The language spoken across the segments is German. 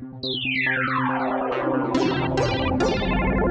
Thank you.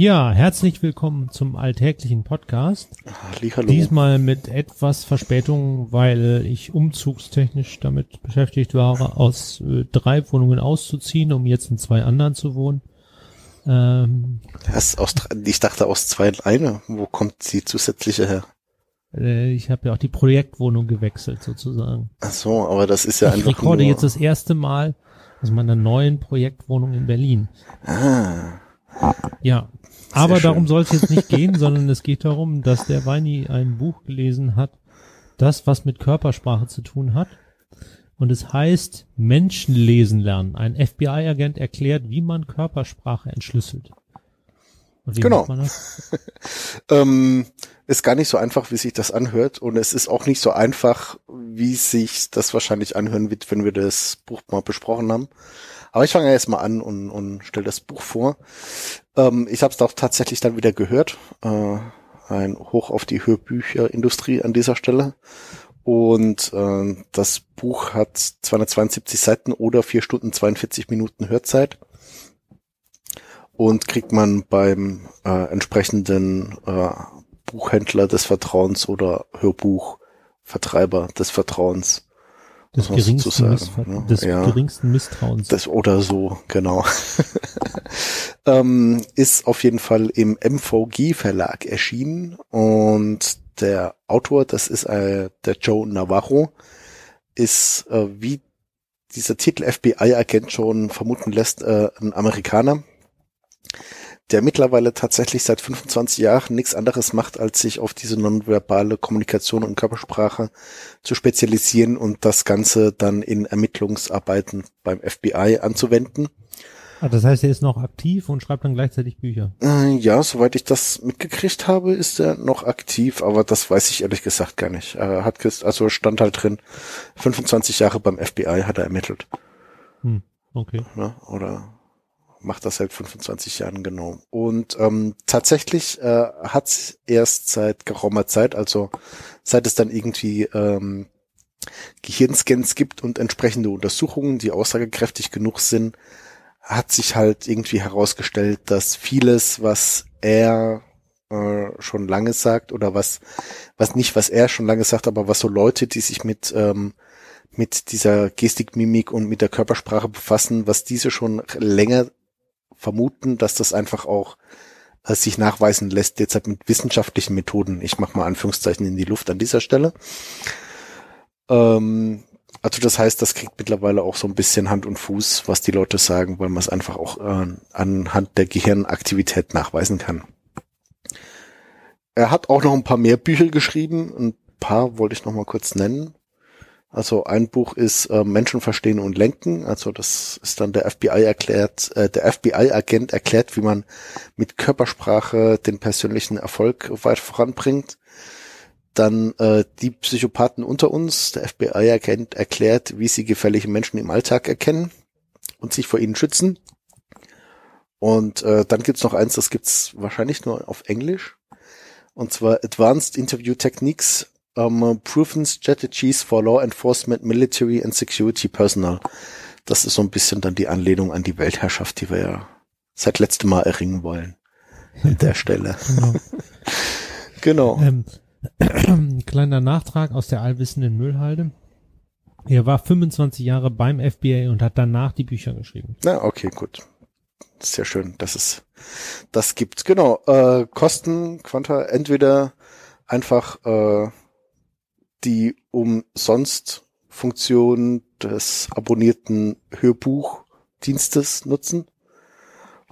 Ja, herzlich willkommen zum alltäglichen Podcast. Hallihallo. Diesmal mit etwas Verspätung, weil ich umzugstechnisch damit beschäftigt war, aus äh, drei Wohnungen auszuziehen, um jetzt in zwei anderen zu wohnen. Ähm, Erst aus, ich dachte aus zwei in eine. Wo kommt die zusätzliche her? äh, ich habe ja auch die Projektwohnung gewechselt sozusagen. Ach so, aber das ist ja ich einfach rekorde nur, jetzt das erste Mal aus meiner neuen Projektwohnung in Berlin. ah, Ja, aber schön. darum soll es jetzt nicht gehen, sondern es geht darum, dass der Weini ein Buch gelesen hat, das was mit Körpersprache zu tun hat. Und es heißt Menschen lesen lernen. Ein FBI-Agent erklärt, wie man Körpersprache entschlüsselt. Und wie Genau. macht man das? ähm, ist gar nicht so einfach, wie sich das anhört. Und es ist auch nicht so einfach, wie sich das wahrscheinlich anhören wird, wenn wir das Buch mal besprochen haben. Aber ich fange jetzt mal an und, und stelle das Buch vor. Ähm, ich habe es auch tatsächlich dann wieder gehört. Äh, ein Hoch auf die Hörbücherindustrie an dieser Stelle. Und äh, das Buch hat 272 Seiten oder 4 Stunden 42 Minuten Hörzeit. Und kriegt man beim äh, entsprechenden äh, Buchhändler des Vertrauens oder Hörbuchvertreiber des Vertrauens. Des geringsten, sozusagen, Missver- ne? des Ja. geringsten Misstrauens. Das oder so, genau. ähm, ist auf jeden Fall im MVG Verlag erschienen und der Autor, das ist äh, der Joe Navarro, ist äh, wie dieser Titel FBI-Agent schon vermuten lässt, äh, ein Amerikaner, der mittlerweile tatsächlich seit 25 Jahren nichts anderes macht, als sich auf diese nonverbale Kommunikation und Körpersprache zu spezialisieren und das Ganze dann in Ermittlungsarbeiten beim FBI anzuwenden. ah, das heißt, er ist noch aktiv und schreibt dann gleichzeitig Bücher. Äh, ja, soweit ich das mitgekriegt habe, ist er noch aktiv, aber das weiß ich ehrlich gesagt gar nicht. Er hat also stand halt drin, 25 Jahre beim FBI hat er ermittelt, Hm, okay. ne? Oder macht das seit 25 Jahren genau. Und ähm, tatsächlich äh, hat erst seit geraumer Zeit, also seit es dann irgendwie ähm, Gehirnscans gibt und entsprechende Untersuchungen, die aussagekräftig genug sind, hat sich halt irgendwie herausgestellt, dass vieles, was er äh, schon lange sagt oder was, was nicht, was er schon lange sagt, aber was so Leute, die sich mit ähm, mit dieser Gestik, Mimik und mit der Körpersprache befassen, was diese schon länger vermuten, dass das einfach auch äh, sich nachweisen lässt, derzeit mit wissenschaftlichen Methoden. Ich mache mal Anführungszeichen in die Luft an dieser Stelle. Ähm, also das heißt, das kriegt mittlerweile auch so ein bisschen Hand und Fuß, was die Leute sagen, weil man es einfach auch äh, anhand der Gehirnaktivität nachweisen kann. Er hat auch noch ein paar mehr Bücher geschrieben. Ein paar wollte ich noch mal kurz nennen. Also ein Buch ist äh, Menschen verstehen und lenken. Also das ist dann der FBI erklärt, äh, der FBI-Agent erklärt, wie man mit Körpersprache den persönlichen Erfolg weit voranbringt. Dann äh, die Psychopathen unter uns. Der FBI-Agent erklärt, wie sie gefährliche Menschen im Alltag erkennen und sich vor ihnen schützen. Und äh, dann gibt's noch eins, das gibt's wahrscheinlich nur auf Englisch. Und zwar Advanced Interview Techniques, um, Proven Strategies for Law Enforcement, Military and Security Personnel. Das ist so ein bisschen dann die Anlehnung an die Weltherrschaft, die wir ja seit letztem Mal erringen wollen. An der Stelle. Genau. Genau. Ähm, kleiner Nachtrag aus der allwissenden Müllhalde. Er war 25 Jahre beim FBI und hat danach die Bücher geschrieben. Na, okay, gut. Sehr schön, dass es das gibt. Genau. Äh, Kosten, Quanta, entweder einfach äh, die umsonst Funktion des abonnierten Hörbuchdienstes nutzen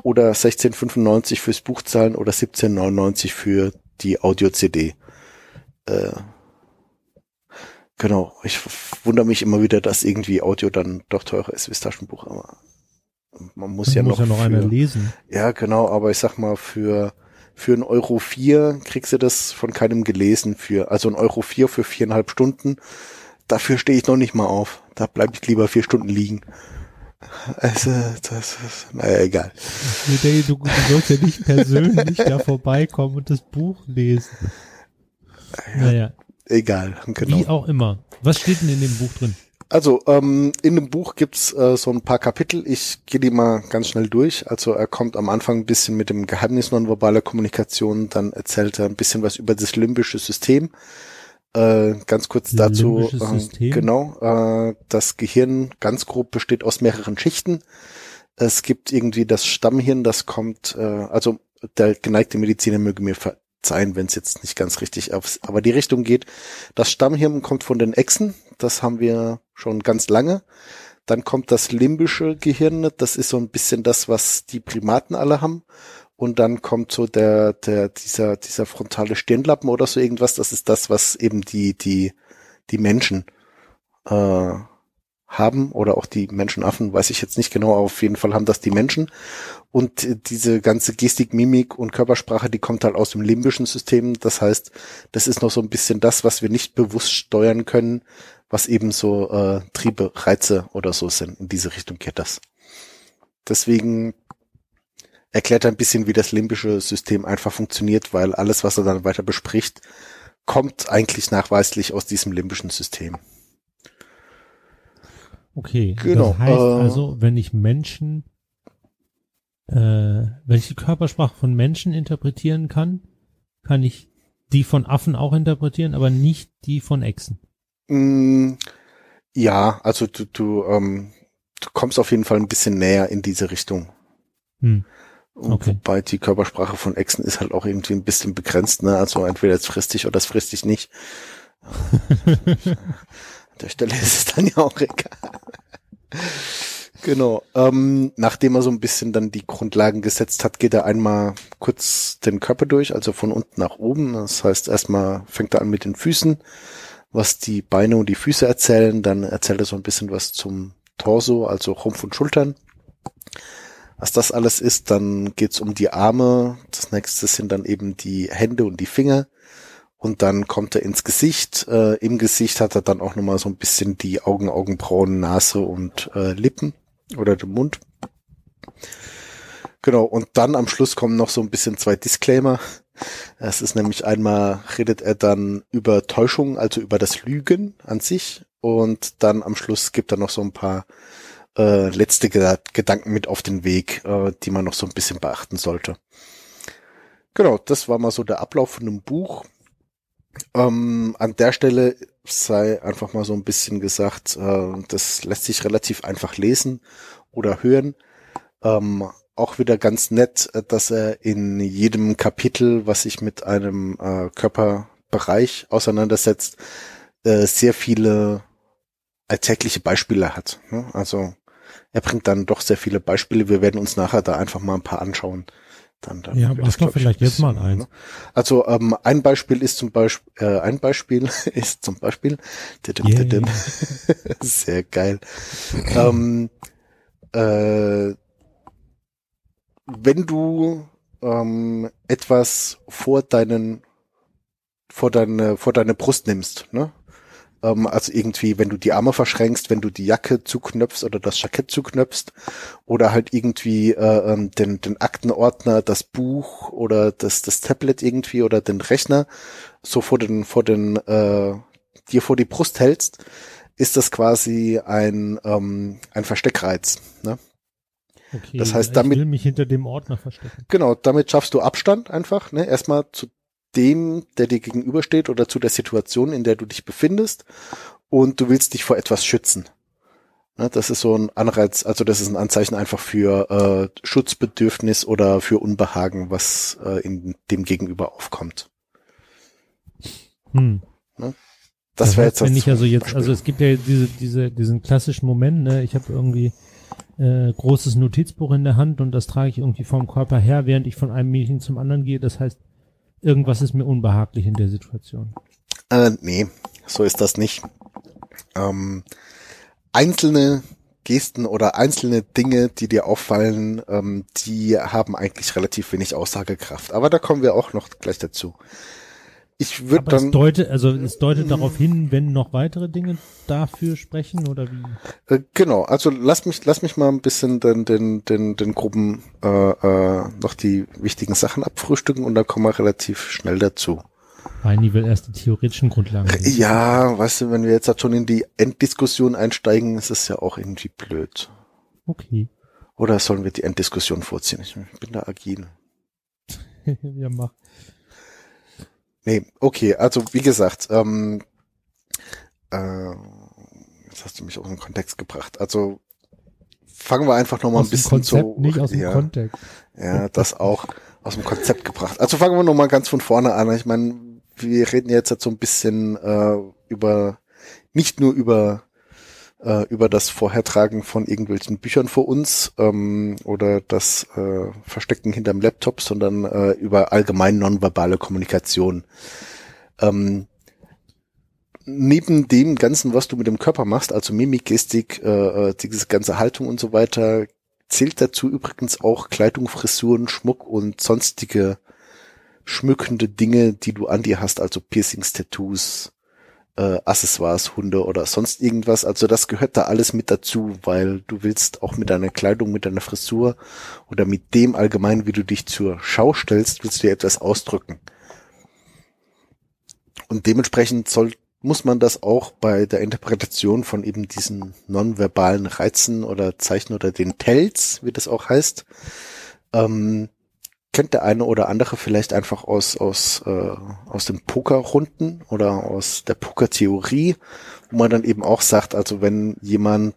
oder 16,95 fürs Buch zahlen oder 17,99 für die Audio-CD. Äh, genau. Ich wundere mich immer wieder, dass irgendwie Audio dann doch teurer ist wie das Taschenbuch, aber man muss ja muss noch, ja noch für, einer lesen. ja, genau, aber ich sag mal, für, für ein Euro vier kriegst du das von keinem gelesen für, also ein Euro vier für viereinhalb Stunden. dafür stehe ich noch nicht mal auf. Da bleibe ich lieber vier Stunden liegen. Also, das ist, naja, egal. Du, du, du sollst ja nicht persönlich da vorbeikommen und das Buch lesen. Naja. Egal, genau. Wie auch immer. Was steht denn in dem Buch drin? Also, ähm, in dem Buch gibt's äh, so ein paar Kapitel. Ich gehe die mal ganz schnell durch. Also er kommt am Anfang ein bisschen mit dem Geheimnis nonverbaler Kommunikation, dann erzählt er ein bisschen was über das limbische System. Äh, ganz kurz dazu, äh, genau, äh, das Gehirn ganz grob besteht aus mehreren Schichten. Es gibt irgendwie das Stammhirn, das kommt, äh, also der geneigte Mediziner möge mir verzeihen, wenn es jetzt nicht ganz richtig aufs, aber die Richtung geht. Das Stammhirn kommt von den Echsen, das haben wir schon ganz lange. Dann kommt das limbische Gehirn, das ist so ein bisschen das, was die Primaten alle haben und dann kommt so der, der, dieser, dieser frontale Stirnlappen oder so irgendwas, das ist das, was eben die, die, die Menschen äh, haben oder auch die Menschenaffen, weiß ich jetzt nicht genau, auf jeden Fall haben das die Menschen. Und diese ganze Gestik, Mimik und Körpersprache, die kommt halt aus dem limbischen System. Das heißt, das ist noch so ein bisschen das, was wir nicht bewusst steuern können, was eben so äh, Triebe, Reize oder so sind. In diese Richtung geht das. Deswegen erklärt ein bisschen, wie das limbische System einfach funktioniert, weil alles, was er dann weiter bespricht, kommt eigentlich nachweislich aus diesem limbischen System. Okay, genau. das heißt äh, also, wenn ich Menschen, äh, wenn ich die Körpersprache von Menschen interpretieren kann, kann ich die von Affen auch interpretieren, aber nicht die von Echsen. Mm, ja, also du, du, ähm, du kommst auf jeden Fall ein bisschen näher in diese Richtung. Hm. Okay. Wobei die Körpersprache von Echsen ist halt auch irgendwie ein bisschen begrenzt, ne? Also entweder es frisst dich oder es frisst dich nicht. Der Stelle ist es dann ja auch egal. genau. Ähm, nachdem er so ein bisschen dann die Grundlagen gesetzt hat, geht er einmal kurz den Körper durch, also von unten nach oben. Das heißt, erstmal fängt er an mit den Füßen, was die Beine und die Füße erzählen. Dann erzählt er so ein bisschen was zum Torso, also Rumpf und Schultern was das alles ist. Dann geht's um die Arme. Das nächste sind dann eben die Hände und die Finger. Und dann kommt er ins Gesicht. Äh, Im Gesicht hat er dann auch nochmal so ein bisschen die Augen, Augenbrauen, Nase und äh, Lippen oder den Mund. Genau, und dann am Schluss kommen noch so ein bisschen zwei Disclaimer. Es ist nämlich einmal redet er dann über Täuschung, also über das Lügen an sich. Und dann am Schluss gibt er noch so ein paar äh, letzte Gedanken mit auf den Weg, äh, die man noch so ein bisschen beachten sollte. Genau, das war mal so der Ablauf von einem Buch. Ähm, an der Stelle sei einfach mal so ein bisschen gesagt, äh, das lässt sich relativ einfach lesen oder hören. Ähm, auch wieder ganz nett, äh, dass er in jedem Kapitel, was sich mit einem äh, Körperbereich auseinandersetzt, äh, sehr viele alltägliche Beispiele hat. Ne? Also er bringt dann doch sehr viele Beispiele. Wir werden uns nachher da einfach mal ein paar anschauen. Dann, dann ja, mach doch vielleicht jetzt mal eins. Ne? Also ähm, ein Beispiel ist zum Beispiel, äh, ein Beispiel ist zum Beispiel, yeah. sehr geil. ähm, äh, wenn du ähm, etwas vor deinen vor deine vor deine Brust nimmst, ne? Ähm, also irgendwie, wenn du die Arme verschränkst, wenn du die Jacke zuknöpfst oder das Jackett zuknöpfst oder halt irgendwie äh, ähm, den, den Aktenordner, das Buch oder das, das Tablet irgendwie oder den Rechner so vor den, vor den, äh, dir vor die Brust hältst, ist das quasi ein, ähm, ein Versteckreiz. Ne? Okay, das heißt, damit, ich will mich hinter dem Ordner verstecken. Genau, damit schaffst du Abstand einfach, ne? Erstmal zu dem, der dir gegenübersteht oder zu der Situation, in der du dich befindest und du willst dich vor etwas schützen. Ne, das ist so ein Anreiz, also das ist ein Anzeichen einfach für äh, Schutzbedürfnis oder für Unbehagen, was äh, in dem Gegenüber aufkommt. Hm. Ne? Das, das wäre jetzt wenn ich also jetzt, Beispiel. also es gibt ja diese, diese, diesen klassischen Moment, ne, ich habe irgendwie äh, großes Notizbuch in der Hand und das trage ich irgendwie vom Körper her, während ich von einem Meeting zum anderen gehe. Das heißt, irgendwas ist mir unbehaglich in der Situation. Äh, nee, so ist das nicht. Ähm, einzelne Gesten oder einzelne Dinge, die dir auffallen, ähm, die haben eigentlich relativ wenig Aussagekraft. Aber da kommen wir auch noch gleich dazu. Ich würde Aber es dann, deutet, also es deutet darauf hin, wenn noch weitere Dinge dafür sprechen oder wie? äh, genau, also lass mich, lass mich mal ein bisschen den, den, den, den Gruppen äh, äh, noch die wichtigen Sachen abfrühstücken und dann kommen wir relativ schnell dazu. Heini will erst die theoretischen Grundlagen. wissen. Ja, weißt du, wenn wir jetzt schon in die Enddiskussion einsteigen, ist es ja auch irgendwie blöd. Okay. Oder sollen wir die Enddiskussion vorziehen? Ich bin da agil. ja, mach. Nee, okay, also wie gesagt, ähm, äh, jetzt hast du mich auch in den Kontext gebracht. Also fangen wir einfach nochmal ein Aus dem bisschen Konzept, so. nicht aus dem ja, Kontext. ja, das auch aus dem Konzept gebracht. Also fangen wir nochmal ganz von vorne an. Ich meine, wir reden jetzt halt so ein bisschen äh, über, nicht nur über äh, über das Vorhertragen von irgendwelchen Büchern vor uns ähm, oder das äh, Verstecken hinterm Laptop, sondern äh, über allgemein nonverbale Kommunikation. Ähm, neben dem Ganzen, was du mit dem Körper machst, also Mimik, Gestik, äh, äh, diese ganze Haltung und so weiter, zählt dazu übrigens auch Kleidung, Frisuren, Schmuck und sonstige schmückende Dinge, die du an dir hast, also Piercings, Tattoos, äh, Accessoires, Hunde oder sonst irgendwas. Also das gehört da alles mit dazu, weil du willst auch mit deiner Kleidung, mit deiner Frisur oder mit dem allgemein, wie du dich zur Schau stellst, willst du dir etwas ausdrücken. Und dementsprechend soll, muss man das auch bei der Interpretation von eben diesen nonverbalen Reizen oder Zeichen oder den Tells, wie das auch heißt, ähm, kennt der eine oder andere vielleicht einfach aus aus äh, aus den Pokerrunden oder aus der Pokertheorie, wo man dann eben auch sagt, also wenn jemand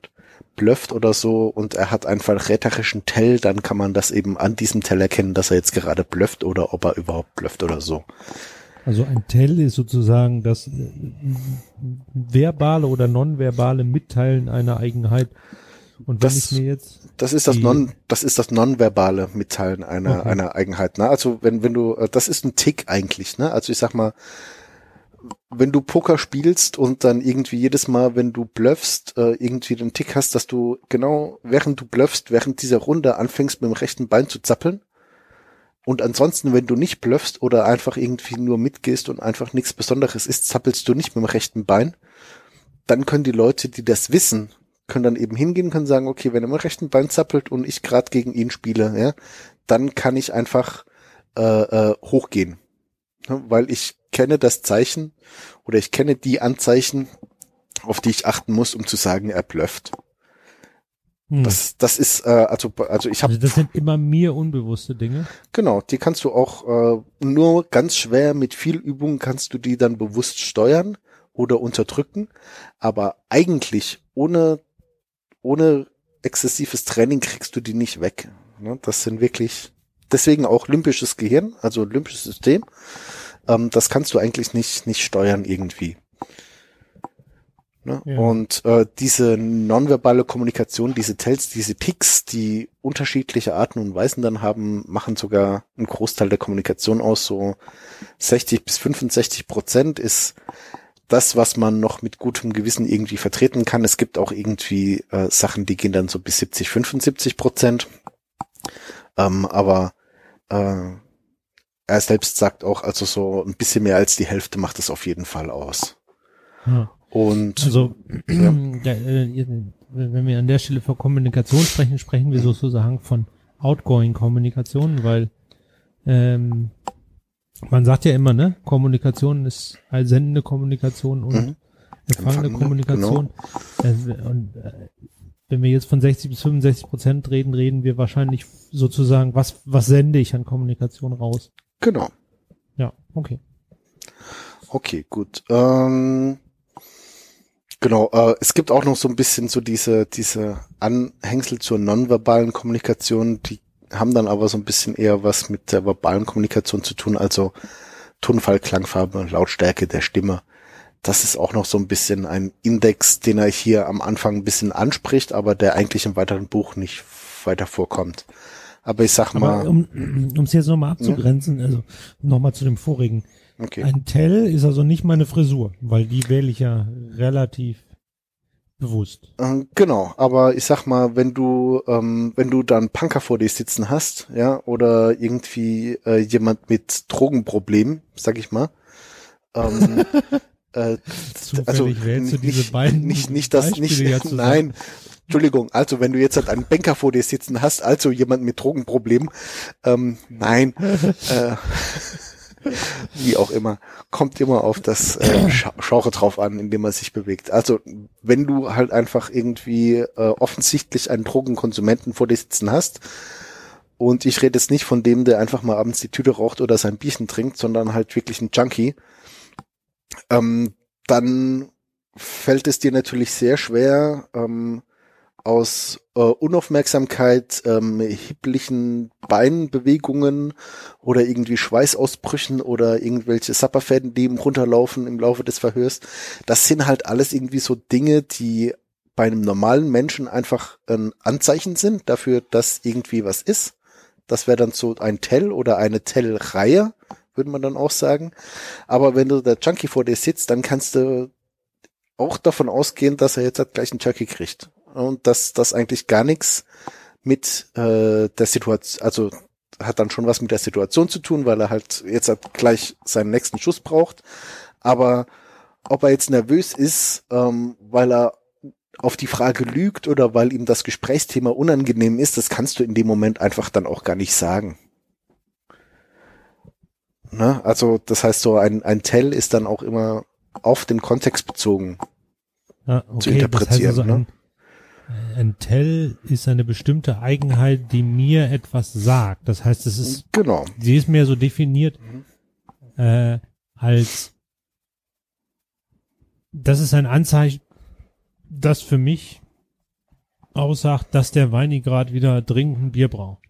blufft oder so und er hat einen verräterischen Tell, dann kann man das eben an diesem Tell erkennen, dass er jetzt gerade blufft oder ob er überhaupt blufft oder so. Also ein Tell ist sozusagen das äh, verbale oder nonverbale Mitteilen einer Eigenheit. Und wenn Das- ich mir jetzt Das ist das non, das ist das nonverbale Mitteilen einer Okay. einer Eigenheit. Ne? Also wenn wenn du, äh, das ist ein Tick eigentlich. Ne? Also ich sag mal, wenn du Poker spielst und dann irgendwie jedes Mal, wenn du bluffst, äh, irgendwie den Tick hast, dass du genau während du bluffst, während dieser Runde anfängst mit dem rechten Bein zu zappeln. Und ansonsten, wenn du nicht bluffst oder einfach irgendwie nur mitgehst und einfach nichts Besonderes ist, zappelst du nicht mit dem rechten Bein. Dann können die Leute, die das wissen, können dann eben hingehen, können sagen, okay, wenn er mit rechten Bein zappelt und ich gerade gegen ihn spiele, ja, dann kann ich einfach äh, äh, hochgehen. Ja, weil ich kenne das Zeichen oder ich kenne die Anzeichen, auf die ich achten muss, um zu sagen, er blufft. hm, Das, das ist, äh, also, also ich habe also das sind immer mir unbewusste Dinge. Genau, die kannst du auch äh, nur ganz schwer mit viel Übung kannst du die dann bewusst steuern oder unterdrücken, aber eigentlich ohne ohne exzessives Training kriegst du die nicht weg. Ne? Das sind wirklich deswegen auch limbisches Gehirn, also limbisches System. Ähm, das kannst du eigentlich nicht nicht steuern irgendwie. Ne? Ja. Und äh, diese nonverbale Kommunikation, diese Tells, diese Ticks, die unterschiedliche Arten und Weisen dann haben, machen sogar einen Großteil der Kommunikation aus. So 60 bis 65 Prozent ist das, was man noch mit gutem Gewissen irgendwie vertreten kann. Es gibt auch irgendwie äh, Sachen, die gehen dann so bis 70, 75 Prozent. Ähm, aber äh, er selbst sagt auch, also so ein bisschen mehr als die Hälfte macht es auf jeden Fall aus. Ja. Und Also, Ja. ja, äh, wenn wir an der Stelle von Kommunikation sprechen, sprechen wir sozusagen von outgoing Kommunikation, weil ähm, man sagt ja immer, ne, Kommunikation ist als sendende Kommunikation und Mhm. empfangende Empfangende, Kommunikation. Äh, und äh, wenn wir jetzt von 60 bis 65 Prozent reden, reden wir wahrscheinlich sozusagen, was, was sende ich an Kommunikation raus? genau. Ja, okay. Okay, gut. Ähm, genau, äh, es gibt auch noch so ein bisschen so diese, diese Anhängsel zur nonverbalen Kommunikation, die haben dann aber so ein bisschen eher was mit der verbalen Kommunikation zu tun, also Tonfall, Klangfarbe, Lautstärke der Stimme. Das ist auch noch so ein bisschen ein Index, den er hier am Anfang ein bisschen anspricht, aber der eigentlich im weiteren Buch nicht weiter vorkommt. Aber ich sag mal, Aber um es jetzt nochmal abzugrenzen, also nochmal zu dem vorigen. okay. Ein Tell ist also nicht meine Frisur, weil die wähle ich ja relativ bewusst. Äh, Genau, aber ich sag mal, wenn du, ähm, wenn du dann Punker vor dir sitzen hast, ja, oder irgendwie äh, jemand mit Drogenproblemen, sag ich mal, Ähm, äh, also nicht, nicht, nicht das, nicht, nein, Entschuldigung, also wenn du jetzt halt einen Banker vor dir sitzen hast, also jemand mit Drogenproblemen, ähm, nein, äh, wie auch immer, kommt immer auf das äh, Genre drauf an, in dem man sich bewegt. Also wenn du halt einfach irgendwie äh, offensichtlich einen Drogenkonsumenten vor dir sitzen hast, und ich rede jetzt nicht von dem, der einfach mal abends die Tüte raucht oder sein Bierchen trinkt, sondern halt wirklich ein Junkie, ähm, dann fällt es dir natürlich sehr schwer, ähm, aus äh, Unaufmerksamkeit, ähm, hibblichen Beinbewegungen oder irgendwie Schweißausbrüchen oder irgendwelche Sapperfäden, die ihm runterlaufen im Laufe des Verhörs. Das sind halt alles irgendwie so Dinge, die bei einem normalen Menschen einfach ein Anzeichen sind dafür, dass irgendwie was ist. Das wäre dann so ein Tell oder eine Tell-Reihe, würde man dann auch sagen. Aber wenn du der Junkie vor dir sitzt, dann kannst du auch davon ausgehen, dass er jetzt halt gleich einen Junkie kriegt. Und dass das eigentlich gar nichts mit äh, der Situation, also hat dann schon was mit der Situation zu tun, weil er halt jetzt halt gleich seinen nächsten Schuss braucht. Aber ob er jetzt nervös ist, ähm, weil er auf die Frage lügt oder weil ihm das Gesprächsthema unangenehm ist, das kannst du in dem Moment einfach dann auch gar nicht sagen. Ne? Also das heißt so, ein, ein Tell ist dann auch immer auf den Kontext bezogen. Ah, okay, zu interpretieren, Das heißt also, ne? ein, ein Tell ist eine bestimmte Eigenheit, die mir etwas sagt. Das heißt, es ist, Genau. sie ist mehr so definiert äh, als das ist ein Anzeichen, das für mich aussagt, dass der Weini gerade wieder dringend ein Bier braucht.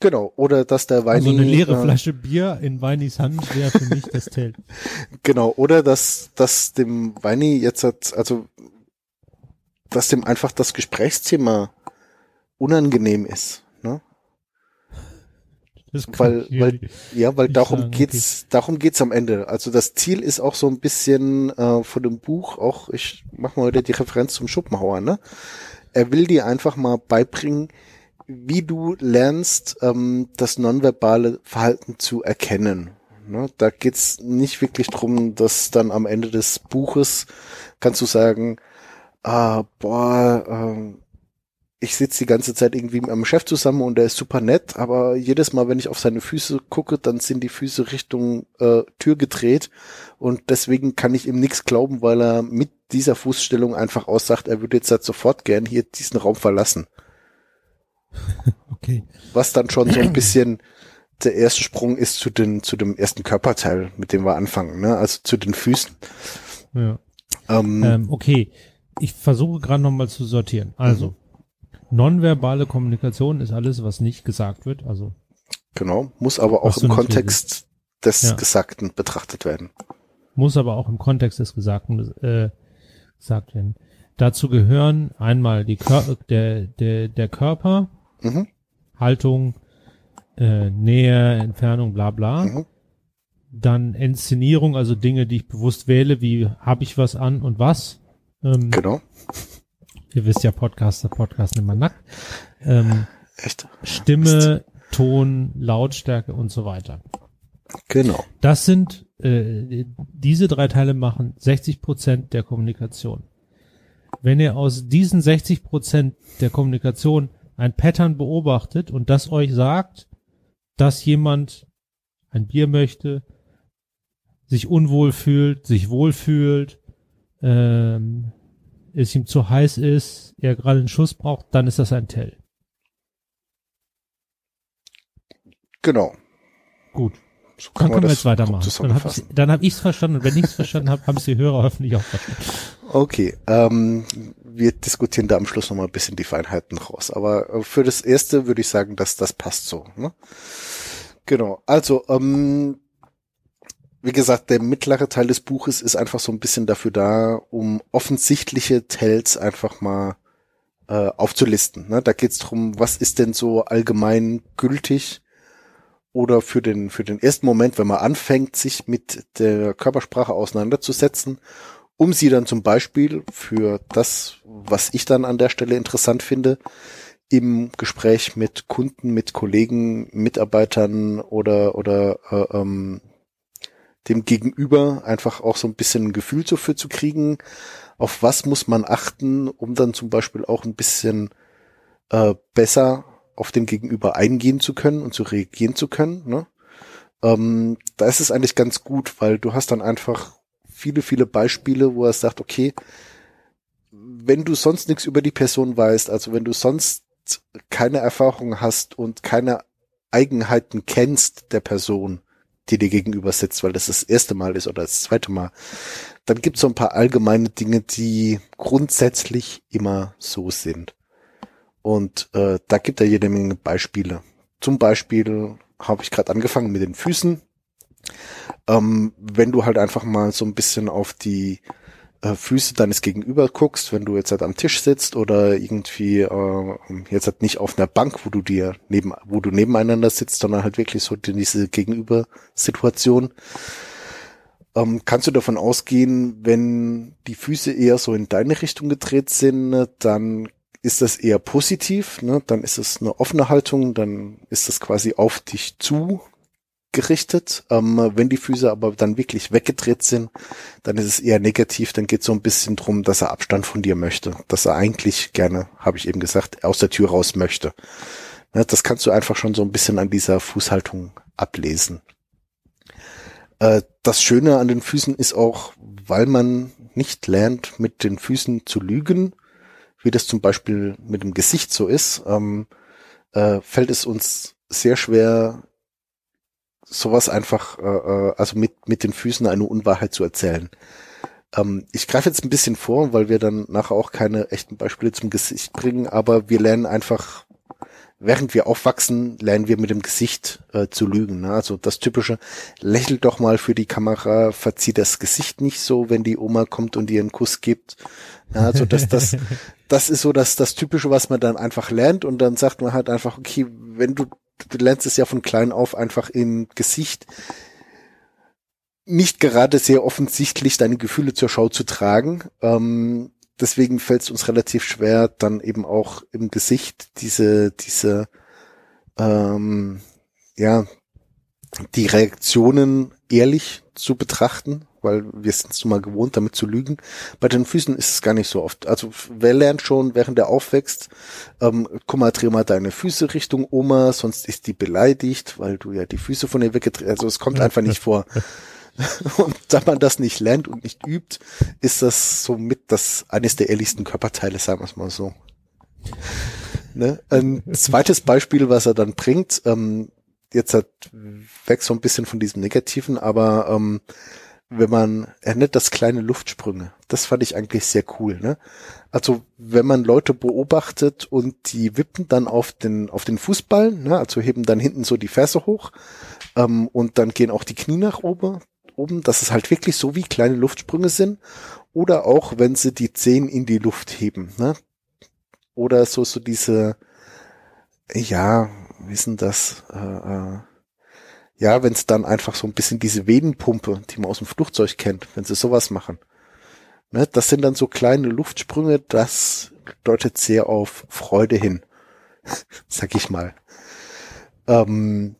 Genau. Oder dass der Weini, Also eine leere äh, Flasche Bier in Weinis Hand wäre für mich das Tell. Genau, oder dass, dass dem Weini jetzt hat, also dass dem einfach das Gesprächsthema unangenehm ist. Ne? Weil, weil, ja, weil darum sagen, geht's, darum geht's am Ende. Also das Ziel ist auch so ein bisschen äh, von dem Buch, auch ich mache mal wieder die Referenz zum Schopenhauer, ne? Er will dir einfach mal beibringen, wie du lernst, ähm, das nonverbale Verhalten zu erkennen. Ne? Da geht's nicht wirklich drum, dass dann am Ende des Buches kannst du sagen, ah, boah, ähm, ich sitze die ganze Zeit irgendwie mit meinem Chef zusammen und der ist super nett, aber jedes Mal, wenn ich auf seine Füße gucke, dann sind die Füße Richtung äh, Tür gedreht und deswegen kann ich ihm nichts glauben, weil er mit dieser Fußstellung einfach aussagt, er würde jetzt halt sofort gern hier diesen Raum verlassen. Okay. Was dann schon so ein bisschen der erste Sprung ist zu den zu dem ersten Körperteil, mit dem wir anfangen, ne? Also zu den Füßen. Ja. Ähm, Ähm, okay, ich versuche gerade nochmal zu sortieren. Also, nonverbale Kommunikation ist alles, was nicht gesagt wird. Also, genau, muss aber auch im Kontext des Ja. Gesagten betrachtet werden. muss aber auch im Kontext des Gesagten äh, gesagt werden. Dazu gehören einmal die Kör der, der, der Körper, Mhm. Haltung, äh, Nähe, Entfernung, bla bla. Mhm. Dann Inszenierung, also Dinge, die ich bewusst wähle, wie habe ich was an und was. Ähm, Genau. Ihr wisst ja, Podcaster, Podcast immer nackt. Ähm, Echt? Stimme, Ton, Lautstärke und so weiter. Genau. Das sind, äh, diese drei Teile machen 60 Prozent der Kommunikation. Wenn ihr aus diesen 60 Prozent der Kommunikation ein Pattern beobachtet und das euch sagt, dass jemand ein Bier möchte, sich unwohl fühlt, sich wohl fühlt, ähm, es ihm zu heiß ist, er gerade einen Schuss braucht, dann ist das ein Tell. Genau. Gut. So Dann können wir jetzt weitermachen. Dann habe ich hab ich's verstanden und wenn ich's verstanden habe, haben es die Hörer hoffentlich auch verstanden. Okay, ähm, wir diskutieren da am Schluss nochmal ein bisschen die Feinheiten raus. Aber äh, für das erste würde ich sagen, dass das passt so. Ne? Genau. Also, ähm, wie gesagt, der mittlere Teil des Buches ist einfach so ein bisschen dafür da, um offensichtliche Tells einfach mal äh, aufzulisten. Ne? Da geht es darum, was ist denn so allgemein gültig oder für den, für den ersten Moment, wenn man anfängt, sich mit der Körpersprache auseinanderzusetzen, um sie dann zum Beispiel für das, was ich dann an der Stelle interessant finde, im Gespräch mit Kunden, mit Kollegen, Mitarbeitern oder oder äh, ähm, dem Gegenüber einfach auch so ein bisschen ein Gefühl dafür zu kriegen, auf was muss man achten, um dann zum Beispiel auch ein bisschen äh, besser auf den Gegenüber eingehen zu können und zu reagieren zu können. Ne? Ähm, da ist es eigentlich ganz gut, weil du hast dann einfach viele, viele Beispiele, wo er sagt, okay, wenn du sonst nichts über die Person weißt, also wenn du sonst keine Erfahrung hast und keine Eigenheiten kennst der Person, die dir gegenüber sitzt, weil das das erste Mal ist oder das zweite Mal, dann gibt es so ein paar allgemeine Dinge, die grundsätzlich immer so sind. Und äh, da gibt er jede Menge Beispiele. Zum Beispiel habe ich gerade angefangen mit den Füßen. Ähm, wenn du halt einfach mal so ein bisschen auf die äh, Füße deines Gegenüber guckst, wenn du jetzt halt am Tisch sitzt oder irgendwie äh, jetzt halt nicht auf einer Bank, wo du dir neben, wo du nebeneinander sitzt, sondern halt wirklich so in diese Gegenübersituation, ähm, kannst du davon ausgehen, wenn die Füße eher so in deine Richtung gedreht sind, dann ist das eher positiv, ne? dann ist es eine offene Haltung, dann ist das quasi auf dich zu gerichtet. Ähm, wenn die Füße aber dann wirklich weggedreht sind, dann ist es eher negativ. Dann geht es so ein bisschen drum, dass er Abstand von dir möchte. Dass er eigentlich gerne, habe ich eben gesagt, aus der Tür raus möchte. Ne, das kannst du einfach schon so ein bisschen an dieser Fußhaltung ablesen. Äh, das Schöne an den Füßen ist auch, weil man nicht lernt, mit den Füßen zu lügen, wie das zum Beispiel mit dem Gesicht so ist, ähm, äh, fällt es uns sehr schwer, sowas einfach, äh, äh, also mit, mit den Füßen eine Unwahrheit zu erzählen. Ähm, ich greife jetzt ein bisschen vor, weil wir dann nachher auch keine echten Beispiele zum Gesicht bringen, aber wir lernen einfach, während wir aufwachsen, lernen wir mit dem Gesicht äh, zu lügen. Ne? Also das typische, lächelt doch mal für die Kamera, verzieht das Gesicht nicht so, wenn die Oma kommt und ihr einen Kuss gibt. Ja, also das, das, das ist so das, das Typische, was man dann einfach lernt und dann sagt man halt einfach, okay, wenn du du lernst es ja von klein auf einfach im Gesicht nicht gerade sehr offensichtlich deine Gefühle zur Schau zu tragen. Ähm, deswegen fällt es uns relativ schwer, dann eben auch im Gesicht diese, diese, ähm, ja, die Reaktionen ehrlich zu betrachten weil wir sind es nun mal gewohnt, damit zu lügen. Bei den Füßen ist es gar nicht so oft. Also wer lernt schon, während er aufwächst, ähm, guck mal, dreh mal deine Füße Richtung Oma, sonst ist die beleidigt, weil du ja die Füße von ihr weggedreht, also es kommt einfach nicht vor. Und da man das nicht lernt und nicht übt, ist das somit das eines der ehrlichsten Körperteile, sagen wir es mal so. Ne? Ein zweites Beispiel, was er dann bringt, ähm, jetzt hat weg so ein bisschen von diesem Negativen, aber ähm, wenn man, er nennt das kleine Luftsprünge. Das fand ich eigentlich sehr cool, ne? Also, wenn man Leute beobachtet und die wippen dann auf den, auf den Fußball, ne? Also heben dann hinten so die Ferse hoch, ähm, und dann gehen auch die Knie nach oben, oben, dass es halt wirklich so wie kleine Luftsprünge sind. Oder auch, wenn sie die Zehen in die Luft heben, ne? Oder so, so diese, ja, wie denn das, äh, äh, ja, wenn es dann einfach so ein bisschen diese Venenpumpe, die man aus dem Flugzeug kennt, wenn sie sowas machen. Ne, das sind dann so kleine Luftsprünge, das deutet sehr auf Freude hin, sag ich mal. Ähm,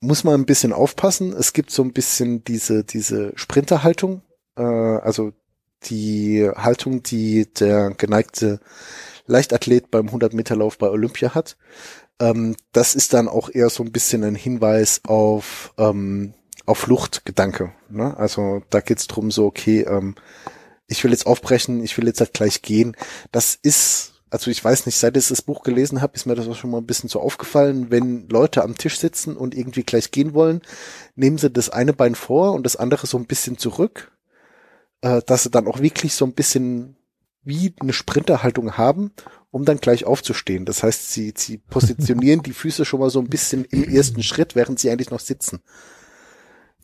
muss man ein bisschen aufpassen. Es gibt so ein bisschen diese, diese Sprinterhaltung, äh, also die Haltung, die der geneigte Leichtathlet beim 100 Meter Lauf bei Olympia hat. Ähm, das ist dann auch eher so ein bisschen ein Hinweis auf, ähm, auf Fluchtgedanke. Ne? Also da geht's drum so, okay, ähm, ich will jetzt aufbrechen, ich will jetzt halt gleich gehen. Das ist, also ich weiß nicht, seit ich das Buch gelesen habe, ist mir das auch schon mal ein bisschen so aufgefallen, wenn Leute am Tisch sitzen und irgendwie gleich gehen wollen, nehmen sie das eine Bein vor und das andere so ein bisschen zurück, äh, dass sie dann auch wirklich so ein bisschen wie eine Sprinterhaltung haben um dann gleich aufzustehen. Das heißt, sie, sie positionieren die Füße schon mal so ein bisschen im ersten Schritt, während sie eigentlich noch sitzen.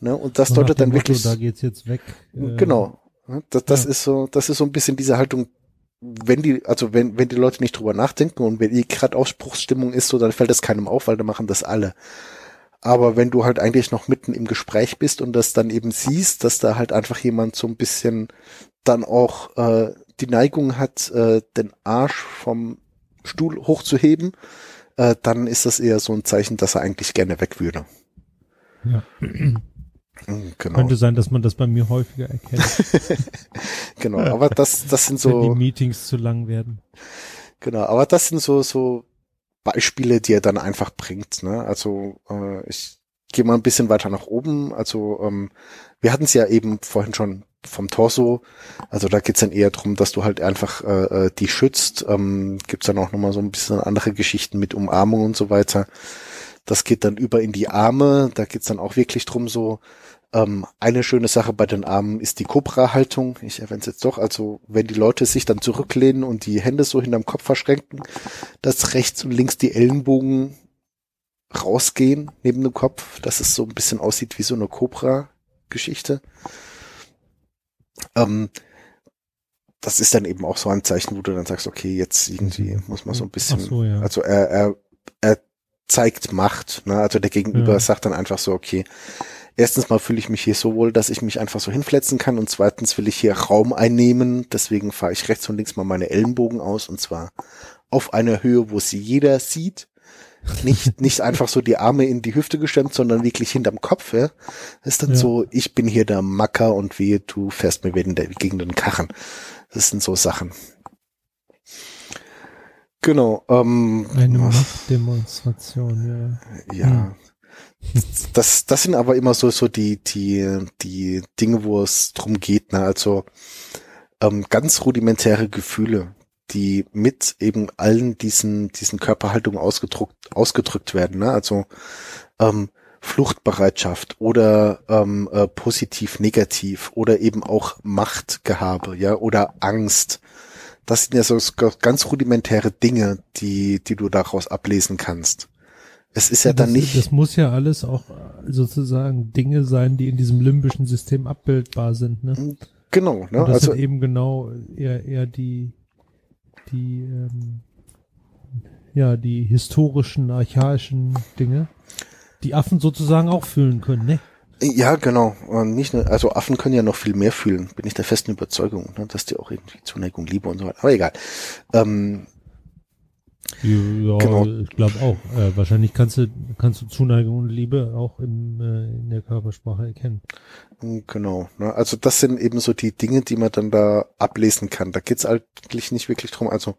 Ne? Und das deutet dann Motto, wirklich. Da geht's jetzt weg. Äh, genau. Das, das ja. ist so, das ist so ein bisschen diese Haltung, wenn die, also wenn, wenn die Leute nicht drüber nachdenken und wenn die gerade Ausspruchsstimmung ist, so, dann fällt das keinem auf, weil dann machen das alle. Aber wenn du halt eigentlich noch mitten im Gespräch bist und das dann eben siehst, dass da halt einfach jemand so ein bisschen dann auch äh, die Neigung hat, äh, den Arsch vom Stuhl hochzuheben, äh, dann ist das eher so ein Zeichen, dass er eigentlich gerne weg würde. Ja. Genau. Könnte sein, dass man das bei mir häufiger erkennt. genau, aber das, das sind so. Wenn die Meetings zu lang werden. Genau, aber das sind so, so Beispiele, die er dann einfach bringt. Ne? Also äh, ich gehe mal ein bisschen weiter nach oben. Also ähm, wir hatten es ja eben vorhin schon vom Torso. Also da geht's dann eher drum, dass du halt einfach äh, äh die schützt. Ähm, gibt's dann auch nochmal so ein bisschen andere Geschichten mit Umarmung und so weiter. Das geht dann über in die Arme. Da geht's dann auch wirklich drum, so ähm, eine schöne Sache bei den Armen ist die Cobra-Haltung. Ich erwähne es jetzt doch. Also wenn die Leute sich dann zurücklehnen und die Hände so hinterm Kopf verschränken, dass rechts und links die Ellenbogen rausgehen neben dem Kopf, dass es so ein bisschen aussieht wie so eine Cobra-Geschichte. Ähm, das ist dann eben auch so ein Zeichen, wo du dann sagst, okay, jetzt irgendwie mhm. muss man so ein bisschen, so, ja. also er, er, er zeigt Macht, ne? also der Gegenüber ja. sagt dann einfach so, okay, erstens mal fühle ich mich hier so wohl, dass ich mich einfach so hinfletzen kann und zweitens will ich hier Raum einnehmen, deswegen fahre ich rechts und links mal meine Ellenbogen aus und zwar auf einer Höhe, wo sie jeder sieht. Nicht, nicht einfach so die Arme in die Hüfte gestemmt, sondern wirklich hinterm Kopf, ja. Das ist dann ja. so, ich bin hier der Macker und wehe, du fährst mir wieder gegen den Karren. Das sind so Sachen. Genau. Ähm, Eine Machtdemonstration, ja. Ja. Hm. Das, das sind aber immer so, so die, die, die Dinge, wo es drum geht, ne? Also, ähm, ganz rudimentäre Gefühle, die mit eben allen diesen, diesen Körperhaltungen ausgedrückt, ausgedrückt werden, ne? Also, ähm, Fluchtbereitschaft oder ähm, äh, positiv negativ oder eben auch Machtgehabe, ja, oder Angst. Das sind ja so ganz rudimentäre Dinge, die, die du daraus ablesen kannst. Es ist ja das, dann nicht. Das muss ja alles auch sozusagen Dinge sein, die in diesem limbischen System abbildbar sind, ne? Genau, ne? Und das also sind eben genau eher, eher die, die, ähm, ja, die historischen, archaischen Dinge, die Affen sozusagen auch fühlen können, ne? Ja, genau. Und nicht nur, also Affen können ja noch viel mehr fühlen, bin ich der festen Überzeugung, ne, dass die auch irgendwie Zuneigung, Liebe und so weiter. Aber egal. Ähm, ja, genau. ich glaube auch. Äh, wahrscheinlich kannst du, kannst du Zuneigung und Liebe auch im, äh, in der Körpersprache erkennen. Mm, genau. Ne? Also das sind eben so die Dinge, die man dann da ablesen kann. Da geht's eigentlich nicht wirklich drum. Also